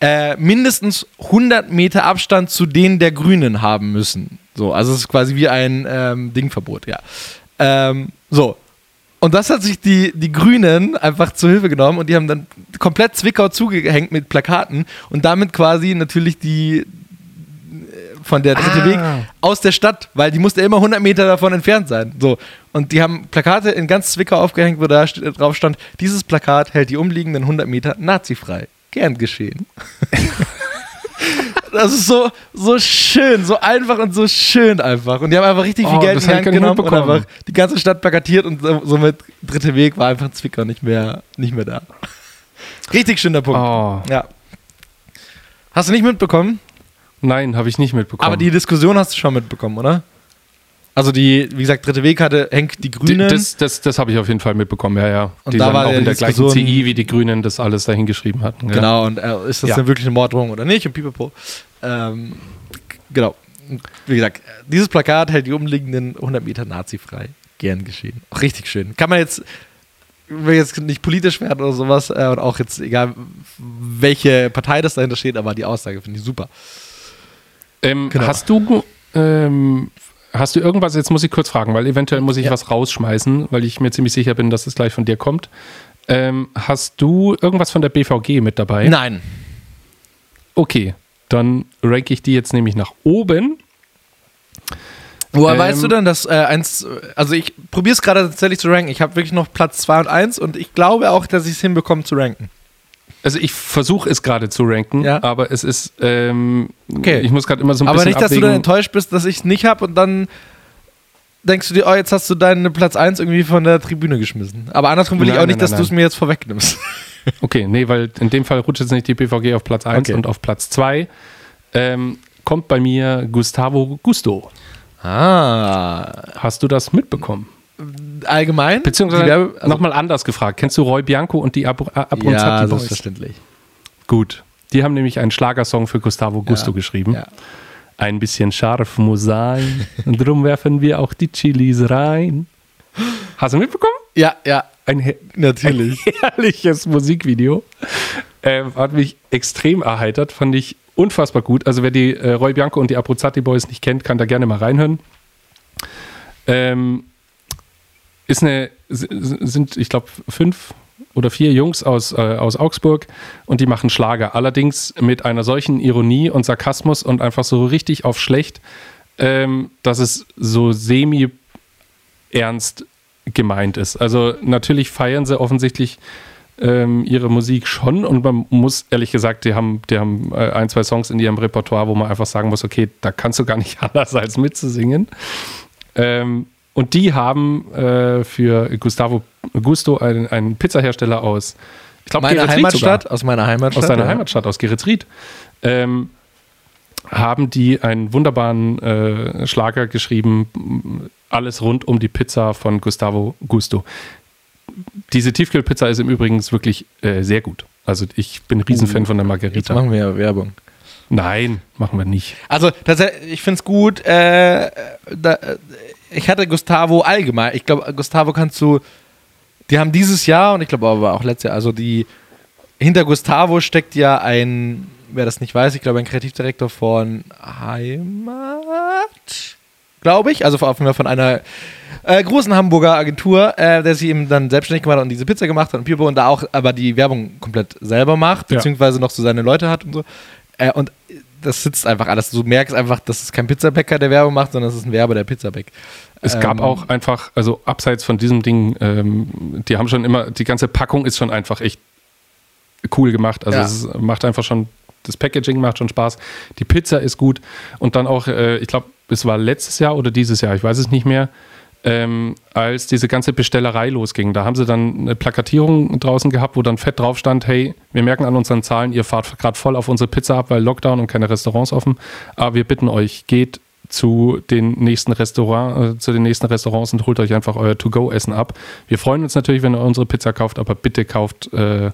äh, mindestens 100 Meter Abstand zu denen der Grünen haben müssen. So, also es ist quasi wie ein ähm, Dingverbot, ja. Ähm, so. Und das hat sich die, die Grünen einfach zu Hilfe genommen und die haben dann komplett Zwickau zugehängt mit Plakaten und damit quasi natürlich die äh, von der dritte Ah. Weg aus der Stadt, weil die musste immer 100 Meter davon entfernt sein. So. Und die haben Plakate in ganz Zwickau aufgehängt, wo da drauf stand, dieses Plakat hält die umliegenden 100 Meter nazifrei. Gern geschehen. Das ist so, so schön, so einfach und so schön einfach. Und die haben einfach richtig viel Oh, Geld in die Hand genommen und einfach die ganze Stadt plakatiert und so- somit dritte Weg war einfach Zwickau nicht mehr, nicht mehr da. Richtig schöner Punkt. Oh, Ja. Hast du nicht mitbekommen? nein, habe ich nicht mitbekommen. Aber die Diskussion hast du schon mitbekommen, oder? Also die, wie gesagt, dritte Weg hatte, hängt die Die- Grünen. Das, das, das habe ich auf jeden Fall mitbekommen, ja, ja. Und die da war auch in der die gleichen CI wie die Grünen das alles dahin geschrieben hatten. Ja. Genau, und äh, ist das Ja. denn wirklich eine Morddrohung oder nicht? Und pipapo. Ähm, genau. Wie gesagt, dieses Plakat hält die umliegenden 100 Meter nazifrei. Gern geschehen. Auch richtig schön. Kann man jetzt, will jetzt nicht politisch werden oder sowas, äh, und auch jetzt, egal welche Partei das dahinter steht, aber die Aussage finde ich super. Ähm, Genau. Hast du ähm, hast du irgendwas, jetzt muss ich kurz fragen, weil eventuell muss ich Ja. was rausschmeißen, weil ich mir ziemlich sicher bin, dass es gleich von dir kommt. Ähm, hast du irgendwas von der BVG mit dabei? Nein. Okay, dann ranke ich die jetzt nämlich nach oben. Woher Ähm, weißt du denn, dass äh, eins, also ich probiere es gerade tatsächlich zu ranken. Ich habe wirklich noch Platz 2 und 1 und ich glaube auch, dass ich es hinbekomme zu ranken. Also ich versuche es gerade zu ranken, Ja. aber es ist, ähm, Okay. ich muss gerade immer so ein Aber bisschen nicht, dass du dann enttäuscht bist, dass ich es nicht habe und dann denkst du dir, oh, jetzt hast du deinen Platz 1 irgendwie von der Tribüne geschmissen. Aber andersrum will ich Nein, auch nicht, nein, dass du es mir jetzt vorwegnimmst. Okay, nee, weil in dem Fall rutscht jetzt nicht die BVG auf Platz 1 Okay. und auf Platz 2 ähm, kommt bei mir Gustavo Gusto. Ah. Hast du das mitbekommen? Allgemein? Beziehungsweise also- nochmal anders gefragt. Kennst du Roy Bianco und die Ab Abronzati Ja, Boys? selbstverständlich. Gut. Die haben nämlich einen Schlagersong für Gustavo Gusto Ja, geschrieben. ja. Ein bisschen scharf muss sein. und drum werfen wir auch die Chilis rein. Hast du mitbekommen? Ja, ja, Ein, natürlich. herrliches Musikvideo. Ähm, hat mich extrem erheitert, fand ich unfassbar gut. Also wer die äh, Roy Bianco und die Abruzzati Boys nicht kennt, kann da gerne mal reinhören. Ähm, ist eine, sind, ich glaube, fünf oder vier Jungs aus, äh, aus Augsburg und die machen Schlager. Allerdings mit einer solchen Ironie und Sarkasmus und einfach so richtig auf schlecht, ähm, dass es so semi-ernst gemeint ist. Also natürlich feiern sie offensichtlich ähm, ihre Musik schon und man muss ehrlich gesagt, die haben, die haben äh, ein, zwei Songs in ihrem Repertoire, wo man einfach sagen muss, okay, da kannst du gar nicht anders als mitzusingen. Ähm, und die haben äh, für Gustavo Gusto, einen, einen Pizzahersteller aus, ich glaube, meine Heimatstadt, aus meiner Heimatstadt. Aus deiner ja. Heimatstadt, aus Geretsried. Ähm, haben die einen wunderbaren äh, Schlager geschrieben, alles rund um die Pizza von Gustavo Gusto. Diese Tiefkühlpizza ist im Übrigen wirklich äh, sehr gut. Also ich bin ein Riesenfan uh, von der Margarita. Jetzt machen wir ja Werbung. Nein, machen wir nicht. Also ich finde es gut. Äh, da, ich hatte Gustavo allgemein. Ich glaube, Gustavo kannst du. Die haben dieses Jahr und ich glaube aber auch letztes Jahr, also die hinter Gustavo steckt ja ein wer das nicht weiß, ich glaube, ein Kreativdirektor von Heimat, glaube ich, also von, von einer äh, großen Hamburger Agentur, äh, der sich eben dann selbstständig gemacht hat und diese Pizza gemacht hat und Pipo und da auch aber die Werbung komplett selber macht, beziehungsweise noch so seine Leute hat und so. Äh, und das sitzt einfach alles. Du merkst einfach, dass es kein Pizzabäcker, der Werbung macht, sondern es ist ein Werber, der Pizzabäck. Es ähm, gab auch einfach, also abseits von diesem Ding, ähm, die haben schon immer, die ganze Packung ist schon einfach echt cool gemacht. Also ja. es macht einfach schon das Packaging macht schon Spaß, die Pizza ist gut und dann auch, äh, ich glaube, es war letztes Jahr oder dieses Jahr, ich weiß es nicht mehr, ähm, als diese ganze Bestellerei losging. Da haben sie dann eine Plakatierung draußen gehabt, wo dann fett drauf stand, hey, wir merken an unseren Zahlen, ihr fahrt gerade voll auf unsere Pizza ab, weil Lockdown und keine Restaurants offen. Aber wir bitten euch, geht zu den nächsten Restaurant, äh, zu den nächsten Restaurants und holt euch einfach euer To-Go-Essen ab. Wir freuen uns natürlich, wenn ihr unsere Pizza kauft, aber bitte kauft äh,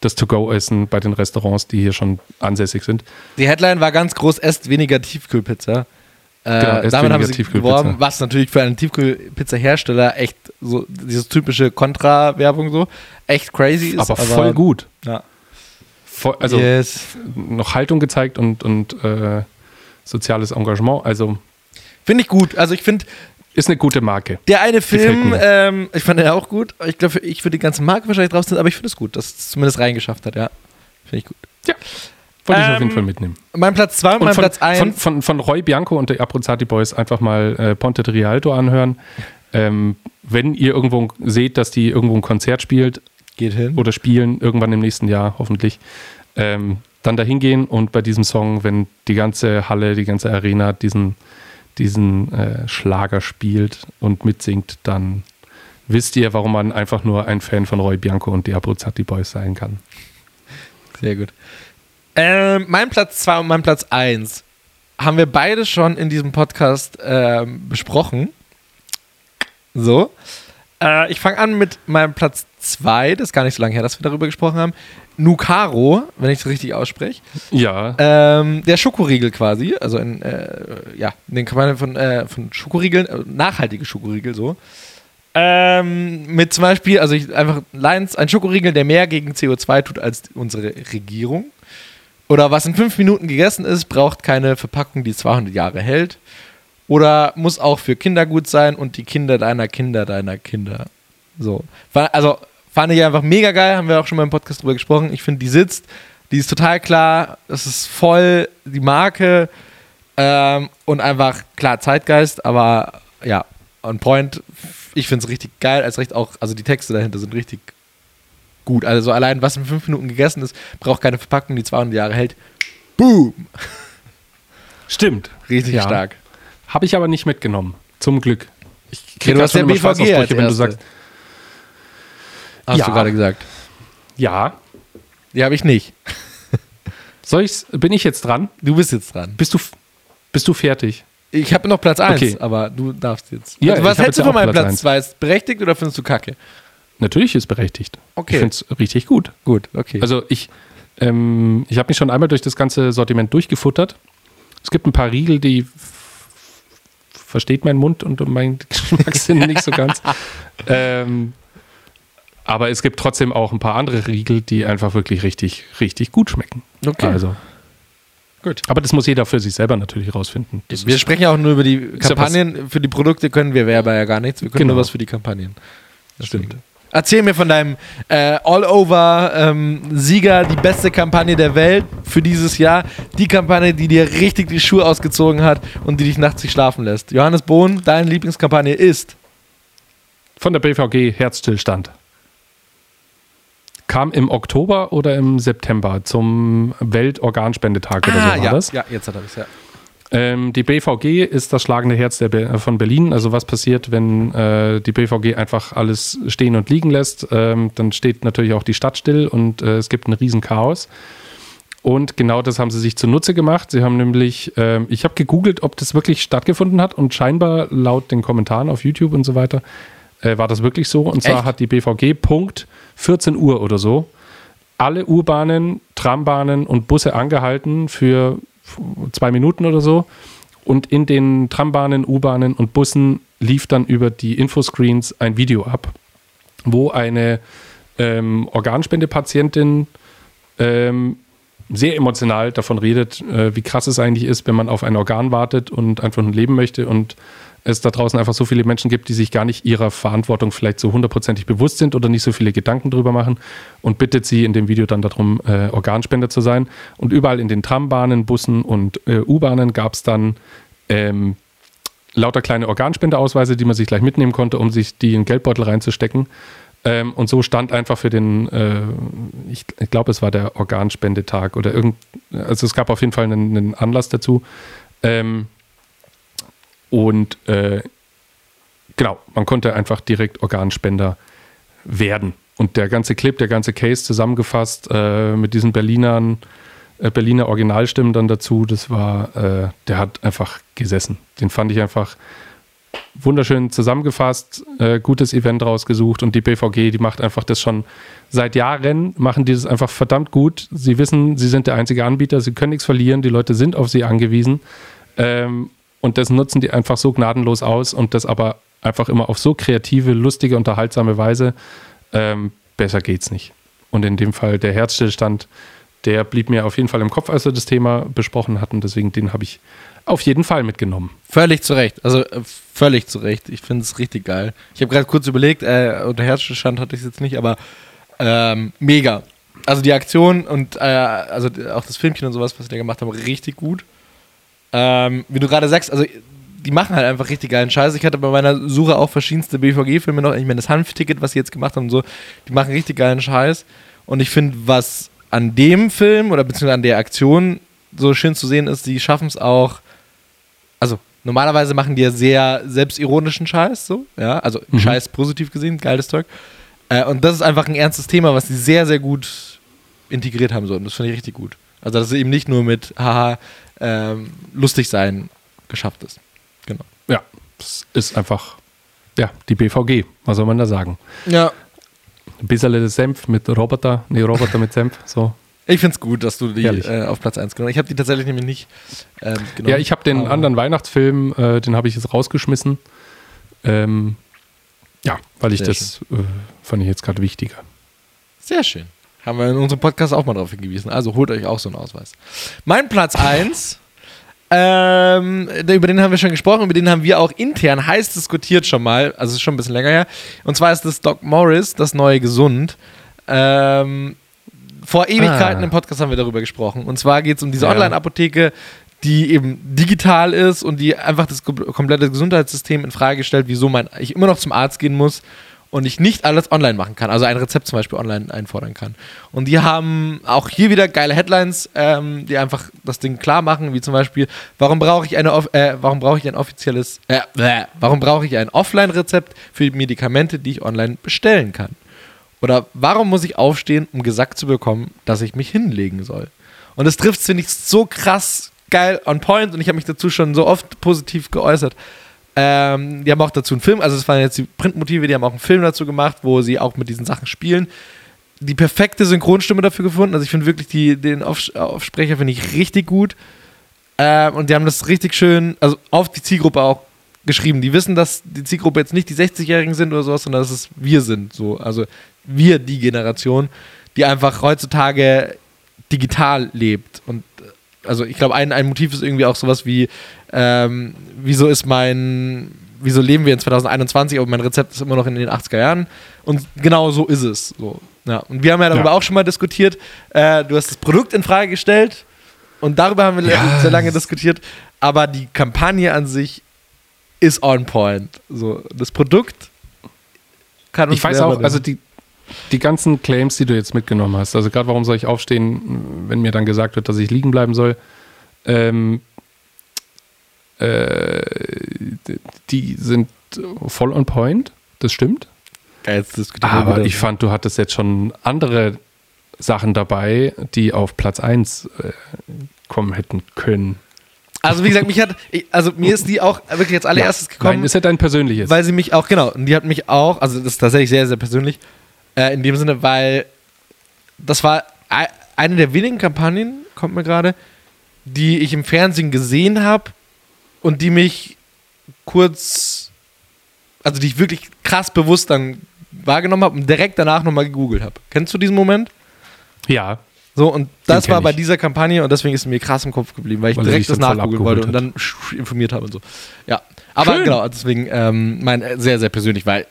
das To-Go-Essen bei den Restaurants, die hier schon ansässig sind. Die Headline war ganz groß, esst weniger Tiefkühlpizza. Äh, genau, damit haben sie geworben, was natürlich für einen Tiefkühlpizza-Hersteller echt so diese typische Kontra-Werbung so echt crazy ist. Aber, aber voll gut. Ja. Voll, also yes. noch Haltung gezeigt und, und äh, soziales Engagement. Also finde ich gut. Also ich finde ist eine gute Marke. Der eine Film, ähm, ich fand den auch gut. Ich glaube, ich würde die ganze Marke wahrscheinlich drauf aber ich finde es gut, dass es zumindest reingeschafft hat, ja. Finde ich gut. Ja. Wollte ähm, ich auf jeden ähm, Fall mitnehmen. Mein Platz 2 und, mein von, Platz 1. Von, von, von, Roy Bianco und der Abruzzati Boys einfach mal äh, Ponte di Rialto anhören. Ähm, wenn ihr irgendwo seht, dass die irgendwo ein Konzert spielt, geht hin. Oder spielen, irgendwann im nächsten Jahr, hoffentlich, ähm, dann dahin gehen und bei diesem Song, wenn die ganze Halle, die ganze Arena diesen diesen äh, Schlager spielt und mitsingt, dann wisst ihr, warum man einfach nur ein Fan von Roy Bianco und die Abruzzati Boys sein kann. Sehr gut. Ähm, mein Platz 2 und mein Platz 1 haben wir beide schon in diesem Podcast ähm, besprochen. So. Äh, ich fange an mit meinem Platz 2. Das ist gar nicht so lange her, dass wir darüber gesprochen haben. Nucaro, wenn ich es richtig ausspreche. Ja. Ähm, der Schokoriegel quasi, also in, äh, ja, den kann man von, äh, von Schokoriegeln, äh, nachhaltige Schokoriegel so. Ähm, mit zum Beispiel, also ich, einfach Lines, ein Schokoriegel, der mehr gegen CO2 tut als unsere Regierung. Oder was in fünf Minuten gegessen ist, braucht keine Verpackung, die 200 Jahre hält. Oder muss auch für Kinder gut sein und die Kinder deiner Kinder deiner Kinder. So. Also Fand ich einfach mega geil, haben wir auch schon mal im Podcast drüber gesprochen. Ich finde, die sitzt, die ist total klar, es ist voll die Marke ähm, und einfach klar Zeitgeist, aber ja, on point. Ich finde es richtig geil, als recht auch, also die Texte dahinter sind richtig gut. Also allein, was in fünf Minuten gegessen ist, braucht keine Verpackung, die 200 Jahre hält. Boom! Stimmt. Richtig ja. stark. Habe ich aber nicht mitgenommen. Zum Glück. Ich kriege ja, du hast ja BVG wenn du sagst, Hast ja. du gerade gesagt. Ja. Die habe ich nicht. Soll ich's? Bin ich jetzt dran? Du bist jetzt dran. Bist du, bist du fertig? Ich habe noch Platz 1, okay. aber du darfst jetzt. Ja, also, was hältst du von meinem Platz 2? Ist berechtigt oder findest du kacke? Natürlich ist berechtigt. Okay. Ich finde es richtig gut. Gut, okay. Also ich, ähm, ich habe mich schon einmal durch das ganze Sortiment durchgefuttert. Es gibt ein paar Riegel, die versteht mein Mund und mein Geschmackssinn nicht so ganz. Ähm, aber es gibt trotzdem auch ein paar andere Riegel, die einfach wirklich richtig, richtig gut schmecken. Okay. Also. Gut. Aber das muss jeder für sich selber natürlich rausfinden. Das wir sprechen ja auch nur über die Kampagnen. Ja für die Produkte können wir Werber ja gar nichts. Wir können genau. nur was für die Kampagnen. Das stimmt. Erzähl mir von deinem äh, All-Over-Sieger, ähm, die beste Kampagne der Welt für dieses Jahr. Die Kampagne, die dir richtig die Schuhe ausgezogen hat und die dich nachts nicht schlafen lässt. Johannes Bohn, deine Lieblingskampagne ist? Von der BVG Herzstillstand. kam im Oktober oder im September zum Weltorganspendetag oder so war ja, das. ja, jetzt hat er es, ja. Ähm, die BVG ist das schlagende Herz Be von Berlin. Also was passiert, wenn äh, die BVG einfach alles stehen und liegen lässt? Ähm, dann steht natürlich auch die Stadt still und äh, es gibt ein Riesenchaos. Und genau das haben sie sich zunutze gemacht. Sie haben nämlich, ähm, ich habe gegoogelt, ob das wirklich stattgefunden hat und scheinbar laut den Kommentaren auf YouTube und so weiter äh, war das wirklich so. Und zwar Echt? hat die BVG Punkt 14 Uhr oder so alle U-Bahnen, Trambahnen und Busse angehalten für zwei Minuten oder so. Und in den Trambahnen, U-Bahnen und Bussen lief dann über die Infoscreens ein Video ab, wo eine ähm, Organspendepatientin ähm, sehr emotional davon redet, äh, wie krass es eigentlich ist, wenn man auf ein Organ wartet und einfach nur leben möchte und es da draußen einfach so viele Menschen gibt, die sich gar nicht ihrer Verantwortung vielleicht so hundertprozentig bewusst sind oder nicht so viele Gedanken drüber machen und bittet sie in dem Video dann darum, äh, Organspender zu sein. Und überall in den Trambahnen, Bussen und äh, U-Bahnen gab es dann ähm, lauter kleine Organspendeausweise, die man sich gleich mitnehmen konnte, um sich die in den Geldbeutel reinzustecken. Ähm, und so stand einfach für den, äh, ich, ich glaube, es war der Organspendetag oder irgend, also es gab auf jeden Fall einen, einen Anlass dazu. Ähm, und äh, genau, man konnte einfach direkt Organspender werden. Und der ganze Clip, der ganze Case zusammengefasst äh, mit diesen Berlinern, äh, Berliner Originalstimmen dann dazu, das war, äh, der hat einfach gesessen. Den fand ich einfach wunderschön zusammengefasst, äh, gutes Event rausgesucht und die BVG, die macht einfach das schon seit Jahren, machen die das einfach verdammt gut. Sie wissen, sie sind der einzige Anbieter, sie können nichts verlieren, die Leute sind auf sie angewiesen ähm, und das nutzen die einfach so gnadenlos aus und das aber einfach immer auf so kreative, lustige, unterhaltsame Weise. Ähm, besser geht's nicht. Und in dem Fall der Herzstillstand, der blieb mir auf jeden Fall im Kopf, als wir das Thema besprochen hatten. Deswegen den habe ich auf jeden Fall mitgenommen. Völlig zu Recht. Also äh, völlig zu Recht. Ich finde es richtig geil. Ich habe gerade kurz überlegt, äh, unter Herzstillstand hatte ich es jetzt nicht, aber ähm, mega. Also die Aktion und äh, also auch das Filmchen und sowas, was die da gemacht haben, richtig gut. Ähm, wie du gerade sagst, also die machen halt einfach richtig geilen Scheiß. Ich hatte bei meiner Suche auch verschiedenste BVG-Filme noch. Ich meine, das Hanfticket, was sie jetzt gemacht haben und so, die machen richtig geilen Scheiß. Und ich finde, was an dem Film oder beziehungsweise an der Aktion so schön zu sehen ist, die schaffen es auch. Also, normalerweise machen die ja sehr selbstironischen Scheiß, so, ja. Also, Mhm. Scheiß positiv gesehen, geiles Zeug. Äh, und das ist einfach ein ernstes Thema, was sie sehr, sehr gut integriert haben, so. Und das finde ich richtig gut. Also, dass es eben nicht nur mit, haha, ähm, lustig sein geschafft ist. Genau. Ja, es ist einfach, ja, die BVG. Was soll man da sagen? Ja. Ein bisschen Senf mit Roboter, nee, Roboter mit Senf, so. Ich finde es gut, dass du die äh, auf Platz 1 genommen hast. Ich habe die tatsächlich nämlich nicht ähm, genommen. Ja, ich habe den Aber- anderen Weihnachtsfilm, äh, den habe ich jetzt rausgeschmissen. Ähm, ja, weil ich Sehr das äh, fand ich jetzt gerade wichtiger. Sehr schön. Haben wir in unserem Podcast auch mal darauf hingewiesen. Also holt euch auch so einen Ausweis. Mein Platz 1, ähm, über den haben wir schon gesprochen, über den haben wir auch intern heiß diskutiert schon mal. Also ist schon ein bisschen länger her. Und zwar ist das Doc Morris, das neue Gesund. Ähm, vor Ewigkeiten Ah. im Podcast haben wir darüber gesprochen. Und zwar geht es um diese Ja. Online-Apotheke, die eben digital ist und die einfach das kom- komplette Gesundheitssystem in Frage stellt, wieso man ich immer noch zum Arzt gehen muss und ich nicht alles online machen kann, also ein Rezept zum Beispiel online einfordern kann. Und die haben auch hier wieder geile Headlines, ähm, die einfach das Ding klar machen, wie zum Beispiel, warum brauche ich eine, äh, warum brauche ich ein offizielles, äh, warum brauche ich ein Offline-Rezept für Medikamente, die ich online bestellen kann? Oder warum muss ich aufstehen, um gesagt zu bekommen, dass ich mich hinlegen soll? Und das trifft, finde ich, so krass geil on point und ich habe mich dazu schon so oft positiv geäußert. Ähm, die haben auch dazu einen Film, also es waren jetzt die Printmotive, die haben auch einen Film dazu gemacht, wo sie auch mit diesen Sachen spielen. Die perfekte Synchronstimme dafür gefunden. Also ich finde wirklich die, den Auf Aufsprecher finde ich richtig gut. Ähm, und die haben das richtig schön, also auf die Zielgruppe auch geschrieben. Die wissen, dass die Zielgruppe jetzt nicht die 60-Jährigen sind oder sowas, sondern dass es wir sind. So. Also wir, die Generation, die einfach heutzutage digital lebt. Und äh, also ich glaube, ein, ein Motiv ist irgendwie auch sowas wie, ähm, wieso ist mein, wieso leben wir in 2021, aber mein Rezept ist immer noch in den 80er Jahren. Und genau so ist es. So. Ja. Und wir haben ja darüber Ja. auch schon mal diskutiert. Äh, du hast das Produkt in Frage gestellt und darüber haben wir Ja. sehr lange diskutiert. Aber die Kampagne an sich ist on point. So, das Produkt kann uns Ich weiß auch, also die, die ganzen Claims, die du jetzt mitgenommen hast, also gerade warum soll ich aufstehen, wenn mir dann gesagt wird, dass ich liegen bleiben soll, ähm, äh, die sind voll on point, das stimmt. Wir Aber ich fand, du hattest jetzt schon andere Sachen dabei, die auf Platz 1 äh, kommen hätten können. Also wie gesagt, mich hat, also mir ist die auch wirklich als allererstes gekommen. Nein, ist ja dein persönliches. Weil sie mich auch, genau, und die hat mich auch, also das ist tatsächlich sehr, sehr persönlich, äh, in dem Sinne, weil das war ei- eine der wenigen Kampagnen, kommt mir gerade, die ich im Fernsehen gesehen habe und die mich kurz, also die ich wirklich krass bewusst dann wahrgenommen habe und direkt danach nochmal gegoogelt habe. Kennst du diesen Moment? ja, So, und das war bei dieser Kampagne und deswegen ist es mir krass im Kopf geblieben, weil ich Weil direkt das nachgoogeln wollte und dann informiert habe und so. Ja, aber Schön. genau, deswegen ähm, mein äh, sehr, sehr persönlich, weil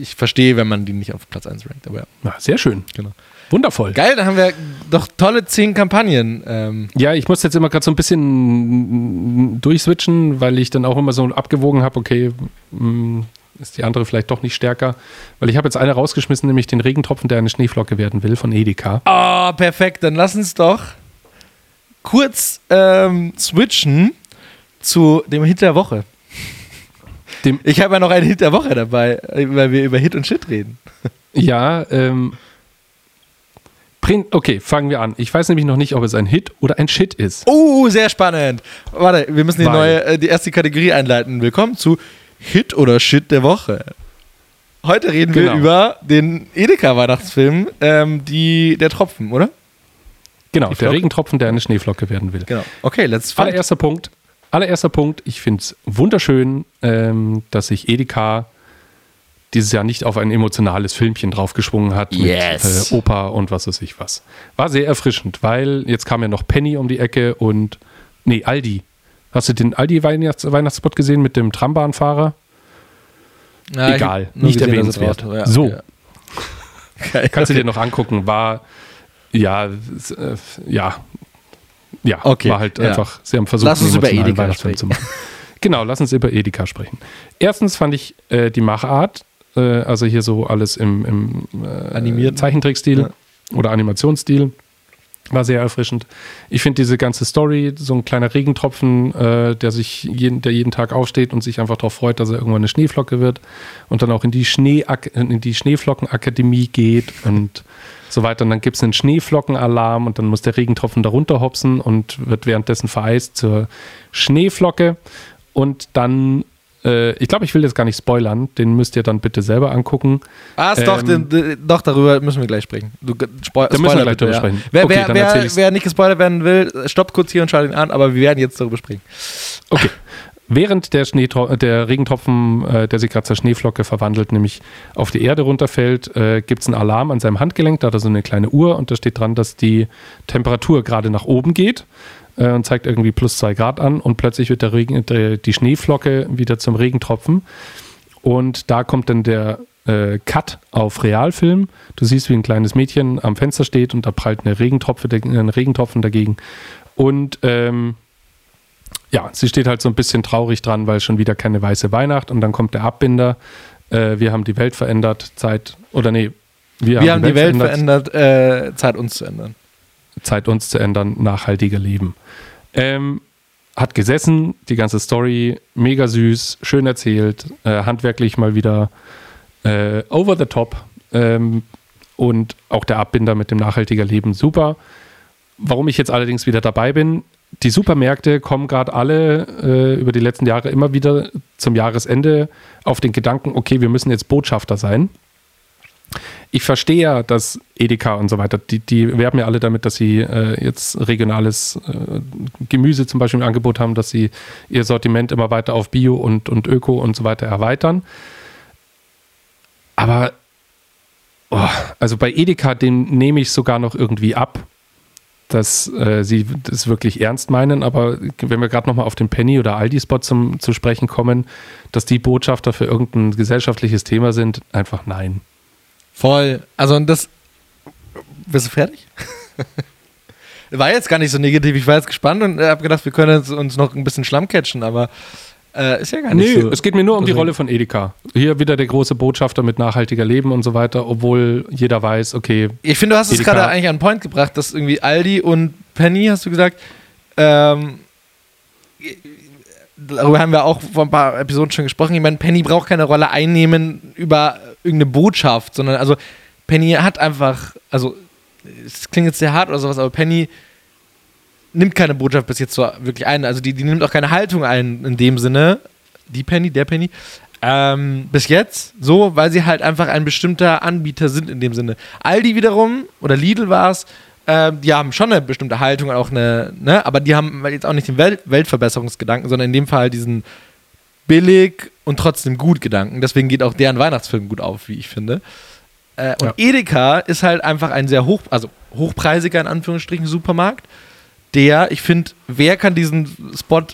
ich verstehe, wenn man die nicht auf Platz 1 rankt, aber ja, na, sehr schön. genau. Wundervoll. Geil, da haben wir doch tolle zehn Kampagnen. Ähm, Ja, ich muss jetzt immer gerade so ein bisschen durchswitchen, weil ich dann auch immer so abgewogen habe, okay, mh, ist die andere vielleicht doch nicht stärker. Weil ich habe jetzt eine rausgeschmissen, nämlich den Regentropfen, der eine Schneeflocke werden will, von Edeka. oh, perfekt, dann lass uns doch kurz ähm, switchen zu dem Hit der Woche. Dem- ich habe ja noch einen Hit der Woche dabei, weil wir über Hit und Shit reden. Ja, ähm. Okay, fangen wir an. Ich weiß nämlich noch nicht, ob es ein Hit oder ein Shit ist. Oh, sehr spannend. Warte, wir müssen die Weil- neue, äh, die erste Kategorie einleiten. Willkommen zu Hit oder Shit der Woche. Heute reden wir Genau. über den Edeka-Weihnachtsfilm, ähm, die, der Tropfen, oder? Genau, Die der Flocke? Regentropfen, der eine Schneeflocke werden will. Genau. Okay, let's fight. Allererster Punkt. Allererster Punkt. Ich finde es wunderschön, ähm, dass sich Edeka dieses Jahr nicht auf ein emotionales Filmchen draufgeschwungen hat Yes. mit äh, Opa und was weiß ich was. War sehr erfrischend, weil jetzt kam ja noch Penny um die Ecke und nee, Aldi. Hast du den Aldi-Weihnachts Weihnachtsspot gesehen mit dem Trambahnfahrer? Ich Egal, nicht gesehen, erwähnenswert. ja. So. Ja. Geil. Kannst du dir noch angucken, war ja, äh, ja, ja, Okay, war halt ja. einfach, sie haben versucht, Lass uns über Edeka Weihnachtsfilm zu sprechen. machen. Genau, lass uns über Edeka sprechen. Erstens fand ich äh, die Machart, äh, also hier so alles im, im äh, Animierten. Zeichentrickstil oder Animationsstil, war sehr erfrischend. Ich finde diese ganze Story, so ein kleiner Regentropfen, äh, der sich jeden, der jeden Tag aufsteht und sich einfach darauf freut, dass er irgendwann eine Schneeflocke wird und dann auch in die, Schnee in die Schneeflockenakademie geht und so weiter. Und dann gibt es einen Schneeflockenalarm und dann muss der Regentropfen darunter hopsen und wird währenddessen vereist zur Schneeflocke. Und dann, äh, ich glaube, ich will jetzt gar nicht spoilern, den müsst ihr dann bitte selber angucken. Ah, ist doch, Ähm, den- den- doch, darüber müssen wir gleich sprechen. Du, Spo Da müssen wir gleich drüber ja. sprechen. Wer, Okay, wer, wer, wer nicht gespoilert werden will, stoppt kurz hier und schaut ihn an, aber wir werden jetzt darüber sprechen. Okay. Während der, der Regentropfen, äh, der sich gerade zur Schneeflocke verwandelt, nämlich auf die Erde runterfällt, äh, gibt es einen Alarm an seinem Handgelenk. Da hat er so eine kleine Uhr und da steht dran, dass die Temperatur gerade nach oben geht äh, und zeigt irgendwie plus zwei Grad an. Und plötzlich wird der Regen, der, die Schneeflocke wieder zum Regentropfen. Und da kommt dann der äh, Cut auf Realfilm. Du siehst, wie ein kleines Mädchen am Fenster steht und da prallt eine Regentropfe, ein Regentropfen dagegen. Und ähm, ja, sie steht halt so ein bisschen traurig dran, weil schon wieder keine weiße Weihnacht und dann kommt der Abbinder. Äh, wir haben die Welt verändert, Zeit, oder nee, wir, Wir haben die Welt verändert, äh, Zeit uns zu ändern. Zeit uns zu ändern, nachhaltiger leben. Ähm, hat gesessen, die ganze Story, mega süß, schön erzählt, äh, handwerklich mal wieder äh, over the top ähm, und auch der Abbinder mit dem nachhaltiger Leben super. Warum ich jetzt allerdings wieder dabei bin, die Supermärkte kommen gerade alle äh, über die letzten Jahre immer wieder zum Jahresende auf den Gedanken, okay, wir müssen jetzt Botschafter sein. Ich verstehe ja, dass Edeka und so weiter, die, die werben ja alle damit, dass sie äh, jetzt regionales äh, Gemüse zum Beispiel im Angebot haben, dass sie ihr Sortiment immer weiter auf Bio und, und Öko und so weiter erweitern. Aber oh, also bei Edeka, den nehme ich sogar noch irgendwie ab, dass äh, sie das wirklich ernst meinen. Aber wenn wir gerade nochmal auf den Penny- oder Aldi-Spot zu sprechen kommen, dass die Botschafter für irgendein gesellschaftliches Thema sind, einfach nein. Voll. Also und das. Bist du fertig? war jetzt gar nicht so negativ. Ich war jetzt gespannt und habe gedacht, wir können uns noch ein bisschen Schlamm catchen, aber Äh, ist ja gar nicht Nee, so. es geht mir nur um die Rolle von Edeka. Hier wieder der große Botschafter mit nachhaltiger Leben und so weiter, obwohl jeder weiß, okay, Ich finde, du hast es Edeka. gerade eigentlich an den Point gebracht, dass irgendwie Aldi und Penny, hast du gesagt, ähm, darüber haben wir auch vor ein paar Episoden schon gesprochen. Ich meine, Penny braucht keine Rolle einnehmen über irgendeine Botschaft, sondern also Penny hat einfach, also es klingt jetzt sehr hart oder sowas, aber Penny nimmt keine Botschaft bis jetzt so wirklich ein. Also die, die nimmt auch keine Haltung ein in dem Sinne. Die Penny, der Penny. Ähm, bis jetzt so, weil sie halt einfach ein bestimmter Anbieter sind in dem Sinne. Aldi wiederum, oder Lidl war es, ähm, die haben schon eine bestimmte Haltung, auch eine, ne, aber die haben jetzt auch nicht den Welt Weltverbesserungsgedanken, sondern in dem Fall diesen billig und trotzdem gut Gedanken. Deswegen geht auch deren Weihnachtsfilm gut auf, wie ich finde. Äh, und Ja. Edeka ist halt einfach ein sehr hoch, also hochpreisiger in Anführungsstrichen Supermarkt, der, ich finde, wer kann diesen Spot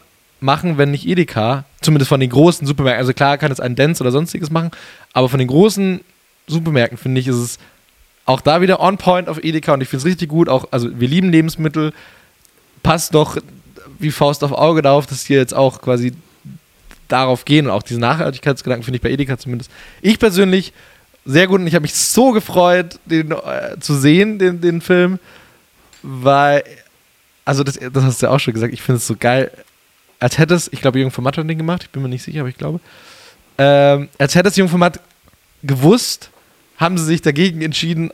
machen, wenn nicht Edeka? Zumindest von den großen Supermärkten. Also klar kann es ein Dance oder sonstiges machen, aber von den großen Supermärkten finde ich, ist es auch da wieder on point auf Edeka und ich finde es richtig gut. Auch, also wir lieben Lebensmittel, passt doch wie Faust auf Auge darauf, dass hier jetzt auch quasi darauf gehen und auch diesen Nachhaltigkeitsgedanken finde ich bei Edeka zumindest. Ich persönlich sehr gut und ich habe mich so gefreut, den äh, zu sehen, den, den Film, weil, also das, das hast du ja auch schon gesagt, ich finde es so geil, als hätte es, ich glaube, Jürgen von Matt hat den gemacht, ich bin mir nicht sicher, aber ich glaube, ähm, als hätte es Jürgen von Matt gewusst, haben sie sich dagegen entschieden,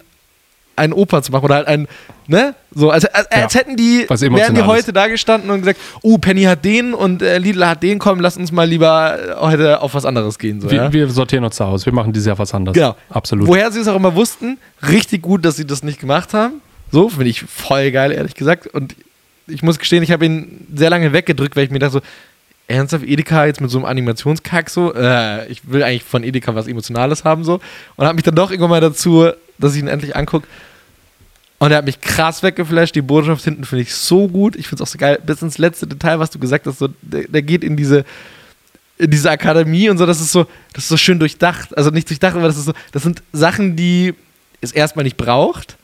einen Oper zu machen oder halt ein, ne? So, als, als, als Ja, hätten die, wären die heute da gestanden und gesagt, oh, Penny hat den und äh, Lidl hat den, komm, lass uns mal lieber äh, heute auf was anderes gehen. So, wir, ja? wir sortieren uns da aus. Wir machen dieses Jahr was anderes. Genau. Absolut. Woher sie es auch immer wussten, richtig gut, dass sie das nicht gemacht haben. So, finde ich voll geil, ehrlich gesagt. Und ich muss gestehen, ich habe ihn sehr lange weggedrückt, weil ich mir dachte so, ernsthaft Edeka jetzt mit so einem Animationskack so, äh, ich will eigentlich von Edeka was Emotionales haben so. Und habe mich dann doch irgendwann mal dazu, dass ich ihn endlich angucke. Und er hat mich krass weggeflasht. Die Botschaft hinten finde ich so gut. Ich finde es auch so geil, bis ins letzte Detail, was du gesagt hast. So, der, der geht in diese, in diese Akademie und so, das ist so, das ist so schön durchdacht. Also nicht durchdacht, aber das ist so, das sind Sachen, die es erstmal nicht braucht.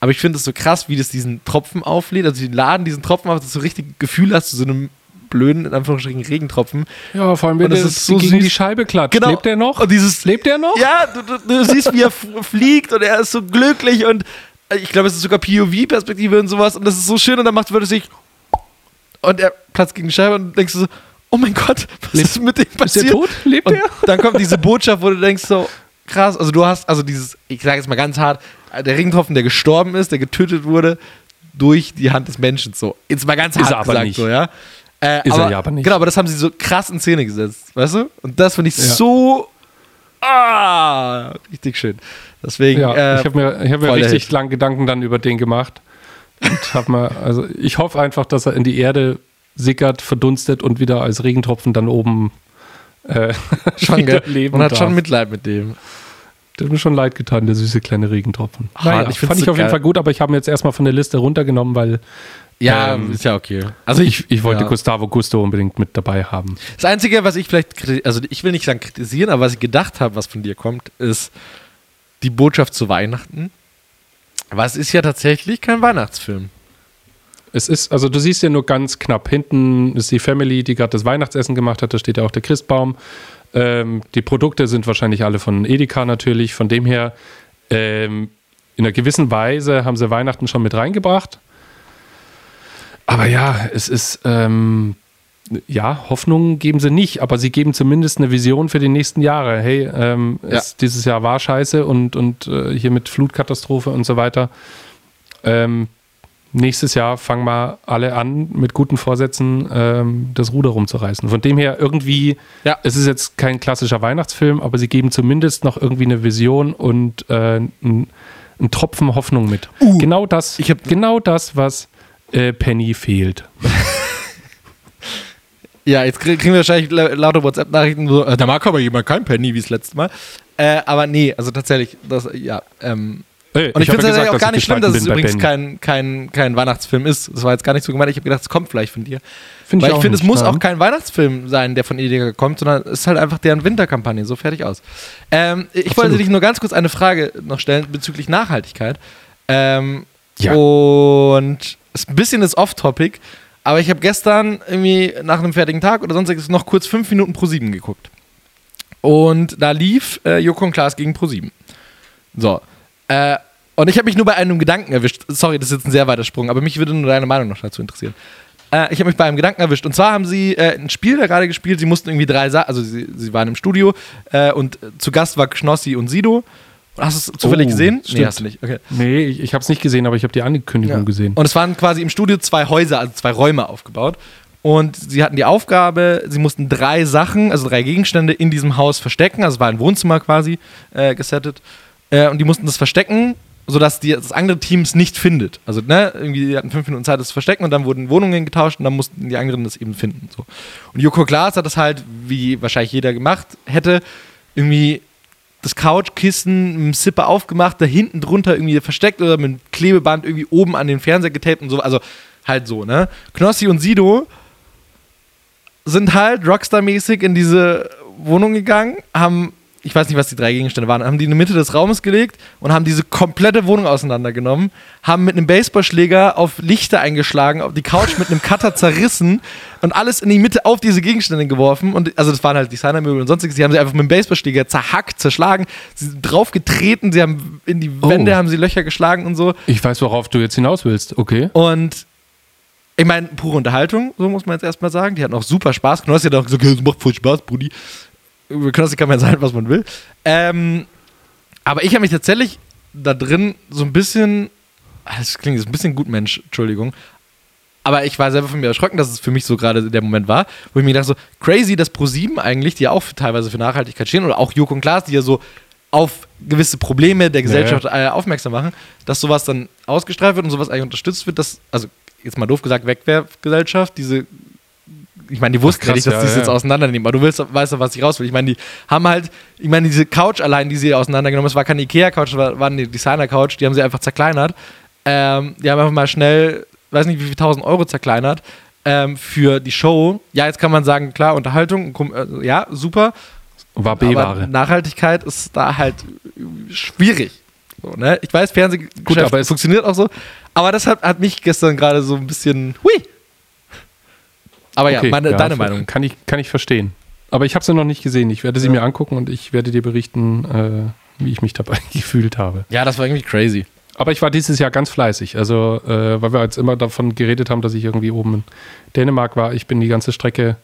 Aber ich finde es so krass, wie das diesen Tropfen auflädt. Also die laden diesen Tropfen auf, dass du so richtig Gefühl hast zu so einem blöden, in Anführungsstrichen, Regentropfen. ja, vor allem, wenn das ist so gegen süß. die Scheibe klatscht. Genau. Lebt er noch? Und dieses, Lebt er noch? ja, du, du, du siehst, wie er fliegt und er ist so glücklich und äh, ich glaube, es ist sogar POV-Perspektive und sowas und das ist so schön und dann macht er sich und er platzt gegen die Scheibe und denkst du so, oh mein Gott, was Lebt- ist mit dem Ist passiert? er tot? Lebt Und er? dann kommt diese Botschaft, wo du denkst so, krass, also du hast, also dieses, ich sage jetzt mal ganz hart, der Regentropfen, der gestorben ist, der getötet wurde durch die Hand des Menschen, so. Jetzt mal ganz Ist hart er aber gesagt, nicht. so, ja. Äh, Ist er ja aber nicht. Genau, aber das haben sie so krass in Szene gesetzt, weißt du? Und das finde ich Ja. so, ah, richtig schön. Deswegen, Ja, äh, ich habe mir, ich hab mir richtig Hit. lang Gedanken dann über den gemacht. Und hab mir, also ich hoffe einfach, dass er in die Erde sickert, verdunstet und wieder als Regentropfen dann oben äh, leben Man hat darf. schon Mitleid mit dem. Der hat mir schon leid getan, der süße kleine Regentropfen. Ah, Naja, ich fand ich so auf jeden geil. Fall gut, aber ich habe ihn jetzt erstmal von der Liste runtergenommen, weil Ja, Ähm, ist ja okay. Also ich, ich wollte ja. Gustavo Gusto unbedingt mit dabei haben. Das Einzige, was ich vielleicht, also ich will nicht sagen kritisieren, aber was ich gedacht habe, was von dir kommt, ist die Botschaft zu Weihnachten. Aber es ist ja tatsächlich kein Weihnachtsfilm. Es ist, also du siehst ja nur ganz knapp. Hinten ist die Family, die gerade das Weihnachtsessen gemacht hat. Da steht ja auch der Christbaum. Ähm, die Produkte sind wahrscheinlich alle von Edeka natürlich. Von dem her, ähm, in einer gewissen Weise haben sie Weihnachten schon mit reingebracht. Aber ja, es ist, ähm, ja, Hoffnung geben sie nicht, aber sie geben zumindest eine Vision für die nächsten Jahre. Hey, ähm, Ja. es, dieses Jahr war scheiße und, und äh, hier mit Flutkatastrophe und so weiter. Ähm, nächstes Jahr fangen wir alle an, mit guten Vorsätzen ähm, das Ruder rumzureißen. Von dem her irgendwie, Ja. es ist jetzt kein klassischer Weihnachtsfilm, aber sie geben zumindest noch irgendwie eine Vision und äh, einen Tropfen Hoffnung mit. genau das, ich hab- genau das, was äh, Penny fehlt. Ja, jetzt krie- kriegen wir wahrscheinlich la- lauter WhatsApp-Nachrichten, so, äh, da mag aber jemand kein Penny wie das letzte Mal. Äh, aber nee, also tatsächlich, das, ja, ähm, Äh, Und ich, hab finde es tatsächlich auch gar ich nicht schlimm, dass es übrigens kein, kein, kein Weihnachtsfilm ist. Das war jetzt gar nicht so gemeint. Ich habe gedacht, es kommt vielleicht von dir. Find Weil ich auch finde, es muss ja. auch kein Weihnachtsfilm sein, der von Edeka kommt, sondern es ist halt einfach deren Winterkampagne. So fertig aus. Ähm, ich Absolut. wollte dich nur ganz kurz eine Frage noch stellen bezüglich Nachhaltigkeit. Ähm, Ja. Und ist ein bisschen das Off-Topic, Aber ich habe gestern irgendwie nach einem fertigen Tag oder sonstiges noch kurz fünf Minuten pro 7 geguckt. Und da lief äh, Joko und Klaas gegen Pro 7. So. Äh, und ich habe mich nur bei einem Gedanken erwischt. Sorry, das ist jetzt ein sehr weiter Sprung, aber mich würde nur deine Meinung noch dazu interessieren. Äh, ich habe mich bei einem Gedanken erwischt. Und zwar haben sie äh, ein Spiel da gerade gespielt. Sie mussten irgendwie drei Sachen, also sie, sie waren im Studio äh, und zu Gast war Knossi und Sido. Hast du es zufällig Oh, gesehen? Nee, stimmt. hast du nicht. Okay. Nee, ich, ich habe es nicht gesehen, aber ich habe die Ankündigung Ja. gesehen. Und es waren quasi im Studio zwei Häuser, also zwei Räume aufgebaut. Und sie hatten die Aufgabe, sie mussten drei Sachen, also drei Gegenstände in diesem Haus verstecken. Also es war ein Wohnzimmer quasi äh, gesettet. Äh, und die mussten das verstecken, sodass die, das andere Team es nicht findet. Also, ne, irgendwie, die hatten fünf Minuten Zeit, das zu verstecken und dann wurden Wohnungen getauscht und dann mussten die anderen das eben finden. So. Und Joko Klaas hat das halt, wie wahrscheinlich jeder gemacht hätte, irgendwie das Couchkissen mit Zipper aufgemacht, da hinten drunter irgendwie versteckt oder mit Klebeband irgendwie oben an den Fernseher getaped und so. Also halt so, ne? Knossi und Sido sind halt Rockstar-mäßig in diese Wohnung gegangen, haben, ich weiß nicht, was die drei Gegenstände waren, haben die in die Mitte des Raumes gelegt und haben diese komplette Wohnung auseinandergenommen, haben mit einem Baseballschläger auf Lichter eingeschlagen, auf die Couch mit einem Cutter zerrissen und alles in die Mitte auf diese Gegenstände geworfen. Und also das waren halt Designermöbel und sonstiges. Die haben sie einfach mit dem Baseballschläger zerhackt, zerschlagen, sie sind draufgetreten, sie haben in die Oh. Wände haben sie Löcher geschlagen und so. Ich weiß, worauf du jetzt hinaus willst. Okay. Und ich meine, pure Unterhaltung, so muss man jetzt erstmal sagen. Die hatten auch super Spaß. Knossi hat auch gesagt, es macht voll Spaß, Brudi. Über Knossi kann man ja sagen, was man will. Ähm, aber ich habe mich tatsächlich da drin so ein bisschen, ah, das klingt jetzt ein bisschen gut, Mensch, Entschuldigung. Aber ich war selber von mir erschrocken, dass es für mich so gerade der Moment war, wo ich mir dachte, so crazy, dass ProSieben eigentlich, die ja auch für, teilweise für Nachhaltigkeit stehen, oder auch Joko und Klaas, die ja so auf gewisse Probleme der Gesellschaft äh, aufmerksam machen, dass sowas dann ausgestrahlt wird und sowas eigentlich unterstützt wird, dass, also jetzt mal doof gesagt, Wegwerfgesellschaft, diese, ich meine, die wussten ja krass, nicht, dass ja, die es ja. jetzt auseinandernehmen, aber du willst, weißt doch, was ich raus will. Ich meine, die haben halt, ich meine, diese Couch allein, die sie auseinandergenommen haben, es war keine Ikea-Couch, war, war eine Designer-Couch, die haben sie einfach zerkleinert. Ähm, die haben einfach mal schnell, weiß nicht, wie viel tausend Euro zerkleinert ähm, für die Show. Ja, jetzt kann man sagen, klar, Unterhaltung, äh, ja, super. War B-Ware. Nachhaltigkeit ist da halt schwierig. So, ne? Ich weiß, Fernsehgeschäft Gut, aber es- funktioniert auch so. Aber das hat, hat mich gestern gerade so ein bisschen. Hui! Aber ja, Okay, meine, deine f- Meinung. Kann ich, kann ich verstehen. Aber ich habe sie noch nicht gesehen. Ich werde sie Ja. mir angucken und ich werde dir berichten, äh, wie ich mich dabei gefühlt habe. Ja, das war irgendwie crazy. Aber ich war dieses Jahr ganz fleißig. Also, äh, weil wir jetzt immer davon geredet haben, dass ich irgendwie oben in Dänemark war. Ich bin die ganze Strecke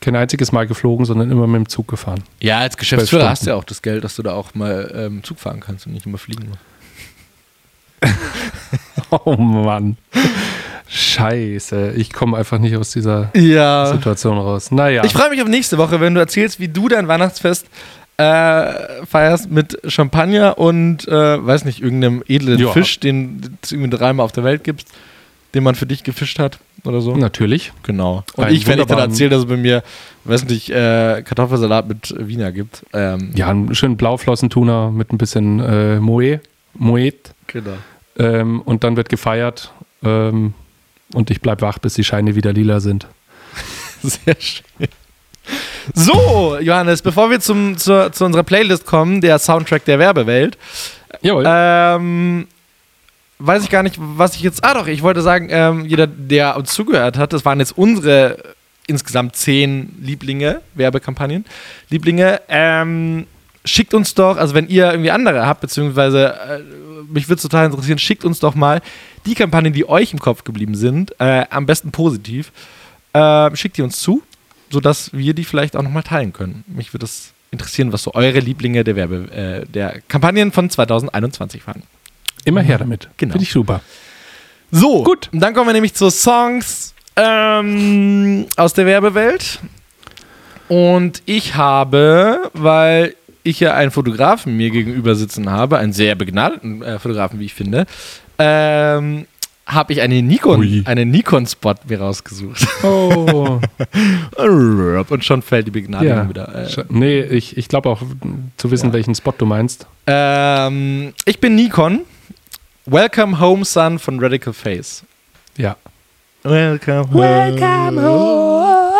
kein einziges Mal geflogen, sondern immer mit dem Zug gefahren. Ja, als Geschäftsführer hast du ja auch das Geld, dass du da auch mal ähm, Zug fahren kannst und nicht immer fliegen musst. Oh Mann. Scheiße. Ich komme einfach nicht aus dieser Ja. Situation raus. Naja. Ich freue mich auf nächste Woche, wenn du erzählst, wie du dein Weihnachtsfest äh, feierst mit Champagner und, äh, weiß nicht, irgendeinem edlen Ja. Fisch, den es irgendwie dreimal auf der Welt gibt, den man für dich gefischt hat oder so. Natürlich. Genau. Und Einen ich, wenn ich dann erzähle, dass es bei mir, weiß nicht, äh, Kartoffelsalat mit Wiener gibt. Ähm, Ja, einen schönen Blauflossentuner mit ein bisschen äh, Moe. Moet. Genau. Ähm, und dann wird gefeiert. Ähm, und ich bleib wach, bis die Scheine wieder lila sind. Sehr schön. So, Johannes, bevor wir zum, zur, zu unserer Playlist kommen, der Soundtrack der Werbewelt, Jawohl. ähm, weiß ich gar nicht, was ich jetzt. Ah, doch, ich wollte sagen, ähm, jeder, der uns zugehört hat, das waren jetzt unsere insgesamt zehn Lieblinge, Werbekampagnen, Lieblinge. Ähm, schickt uns doch, also wenn ihr irgendwie andere habt, beziehungsweise äh, mich würde es total interessieren, schickt uns doch mal die Kampagnen, die euch im Kopf geblieben sind, äh, am besten positiv. Äh, schickt die uns zu, sodass wir die vielleicht auch nochmal teilen können. Mich würde es interessieren, was so eure Lieblinge der Werbe, äh, der Kampagnen von 2021 waren. Immer her damit. genau. Finde ich super. So, Gut. Dann kommen wir nämlich zu Songs ähm, aus der Werbewelt. Und ich habe, weil ich ja einen Fotografen mir gegenüber sitzen habe, einen sehr begnadeten äh, Fotografen, wie ich finde, ähm, habe ich eine Nikon, Ui. einen Nikon-Spot mir rausgesucht. Oh. Und schon fällt die Begnadigung ja. wieder. Äh, Nee, ich, ich glaube auch zu wissen, Ja. welchen Spot du meinst. ähm, ich bin Nikon. Welcome Home Son von Radical Face. Ja. Welcome home. Welcome home.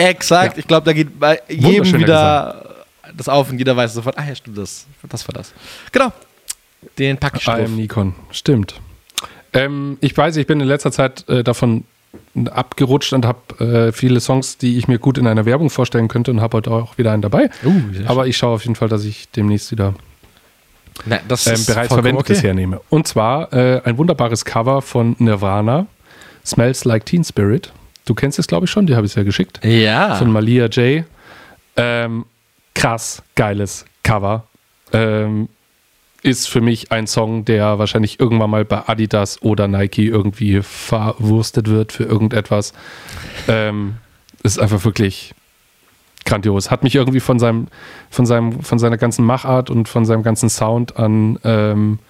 Exakt. Ja. Ich glaube, da geht bei jedem wieder das auf und jeder weiß sofort, ah ja, stimmt, das, das war das. Genau. Den packe ich drauf. Nikon. Stimmt. Ähm, ich weiß, ich bin in letzter Zeit äh, davon abgerutscht und habe äh, viele Songs, die ich mir gut in einer Werbung vorstellen könnte und habe heute auch wieder einen dabei. Uh, Aber ich schaue auf jeden Fall, dass ich demnächst wieder Na, das ähm, bereits Verwendetes okay. hernehme. Und zwar äh, ein wunderbares Cover von Nirvana, Smells Like Teen Spirit. Du kennst es, glaube ich, schon, die habe ich ja geschickt. Ja. Von Malia J. Ähm, krass, geiles Cover. Ähm, ist für mich ein Song, der wahrscheinlich irgendwann mal bei Adidas oder Nike irgendwie verwurstet wird für irgendetwas. Ähm, ist einfach wirklich grandios. Hat mich irgendwie von seinem, von seinem, von seiner ganzen Machart und von seinem ganzen Sound an, ähm,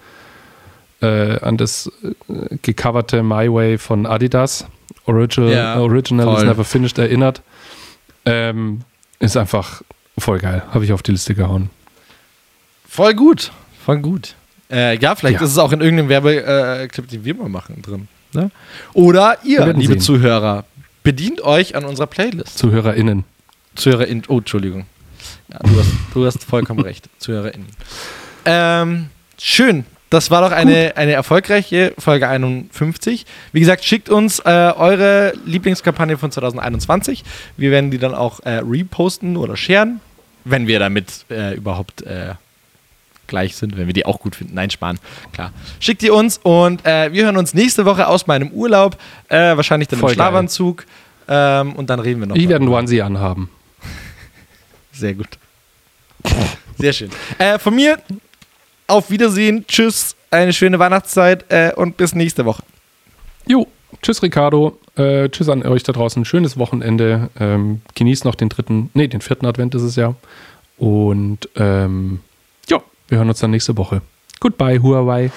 äh, an das äh, gecoverte My Way von Adidas. Original, Ja, Original is never finished erinnert. Ähm, ist einfach voll geil. Habe ich auf die Liste gehauen. Voll gut. Voll gut. Äh, ja, vielleicht Ja. ist es auch in irgendeinem Werbeclip, den wir mal machen, drin. Ne? Oder ihr, liebe sehen. Zuhörer, bedient euch an unserer Playlist. ZuhörerInnen. ZuhörerInnen. Oh, Entschuldigung. Ja, du, hast, du hast vollkommen recht. ZuhörerInnen. Ähm, schön. Das war doch eine, eine erfolgreiche Folge 51. Wie gesagt, schickt uns äh, eure Lieblingskampagne von 2021. Wir werden die dann auch äh, reposten oder sharen, wenn wir damit äh, überhaupt äh, gleich sind, wenn wir die auch gut finden. Nein, sparen, klar. Schickt die uns und äh, wir hören uns nächste Woche aus meinem Urlaub. Äh, wahrscheinlich dann Voll im. Schlafanzug. Ähm, und dann reden wir noch. Ich werde einen Onesie anhaben. Sehr gut. Sehr schön. Äh, von mir auf Wiedersehen. Tschüss. Eine schöne Weihnachtszeit äh, und bis nächste Woche. Jo, tschüss Ricardo. Äh, tschüss an euch da draußen. Schönes Wochenende. Ähm, genießt noch den dritten, nee, den vierten Advent ist es ja. Und ähm, ja, wir hören uns dann nächste Woche. Goodbye, Huawei.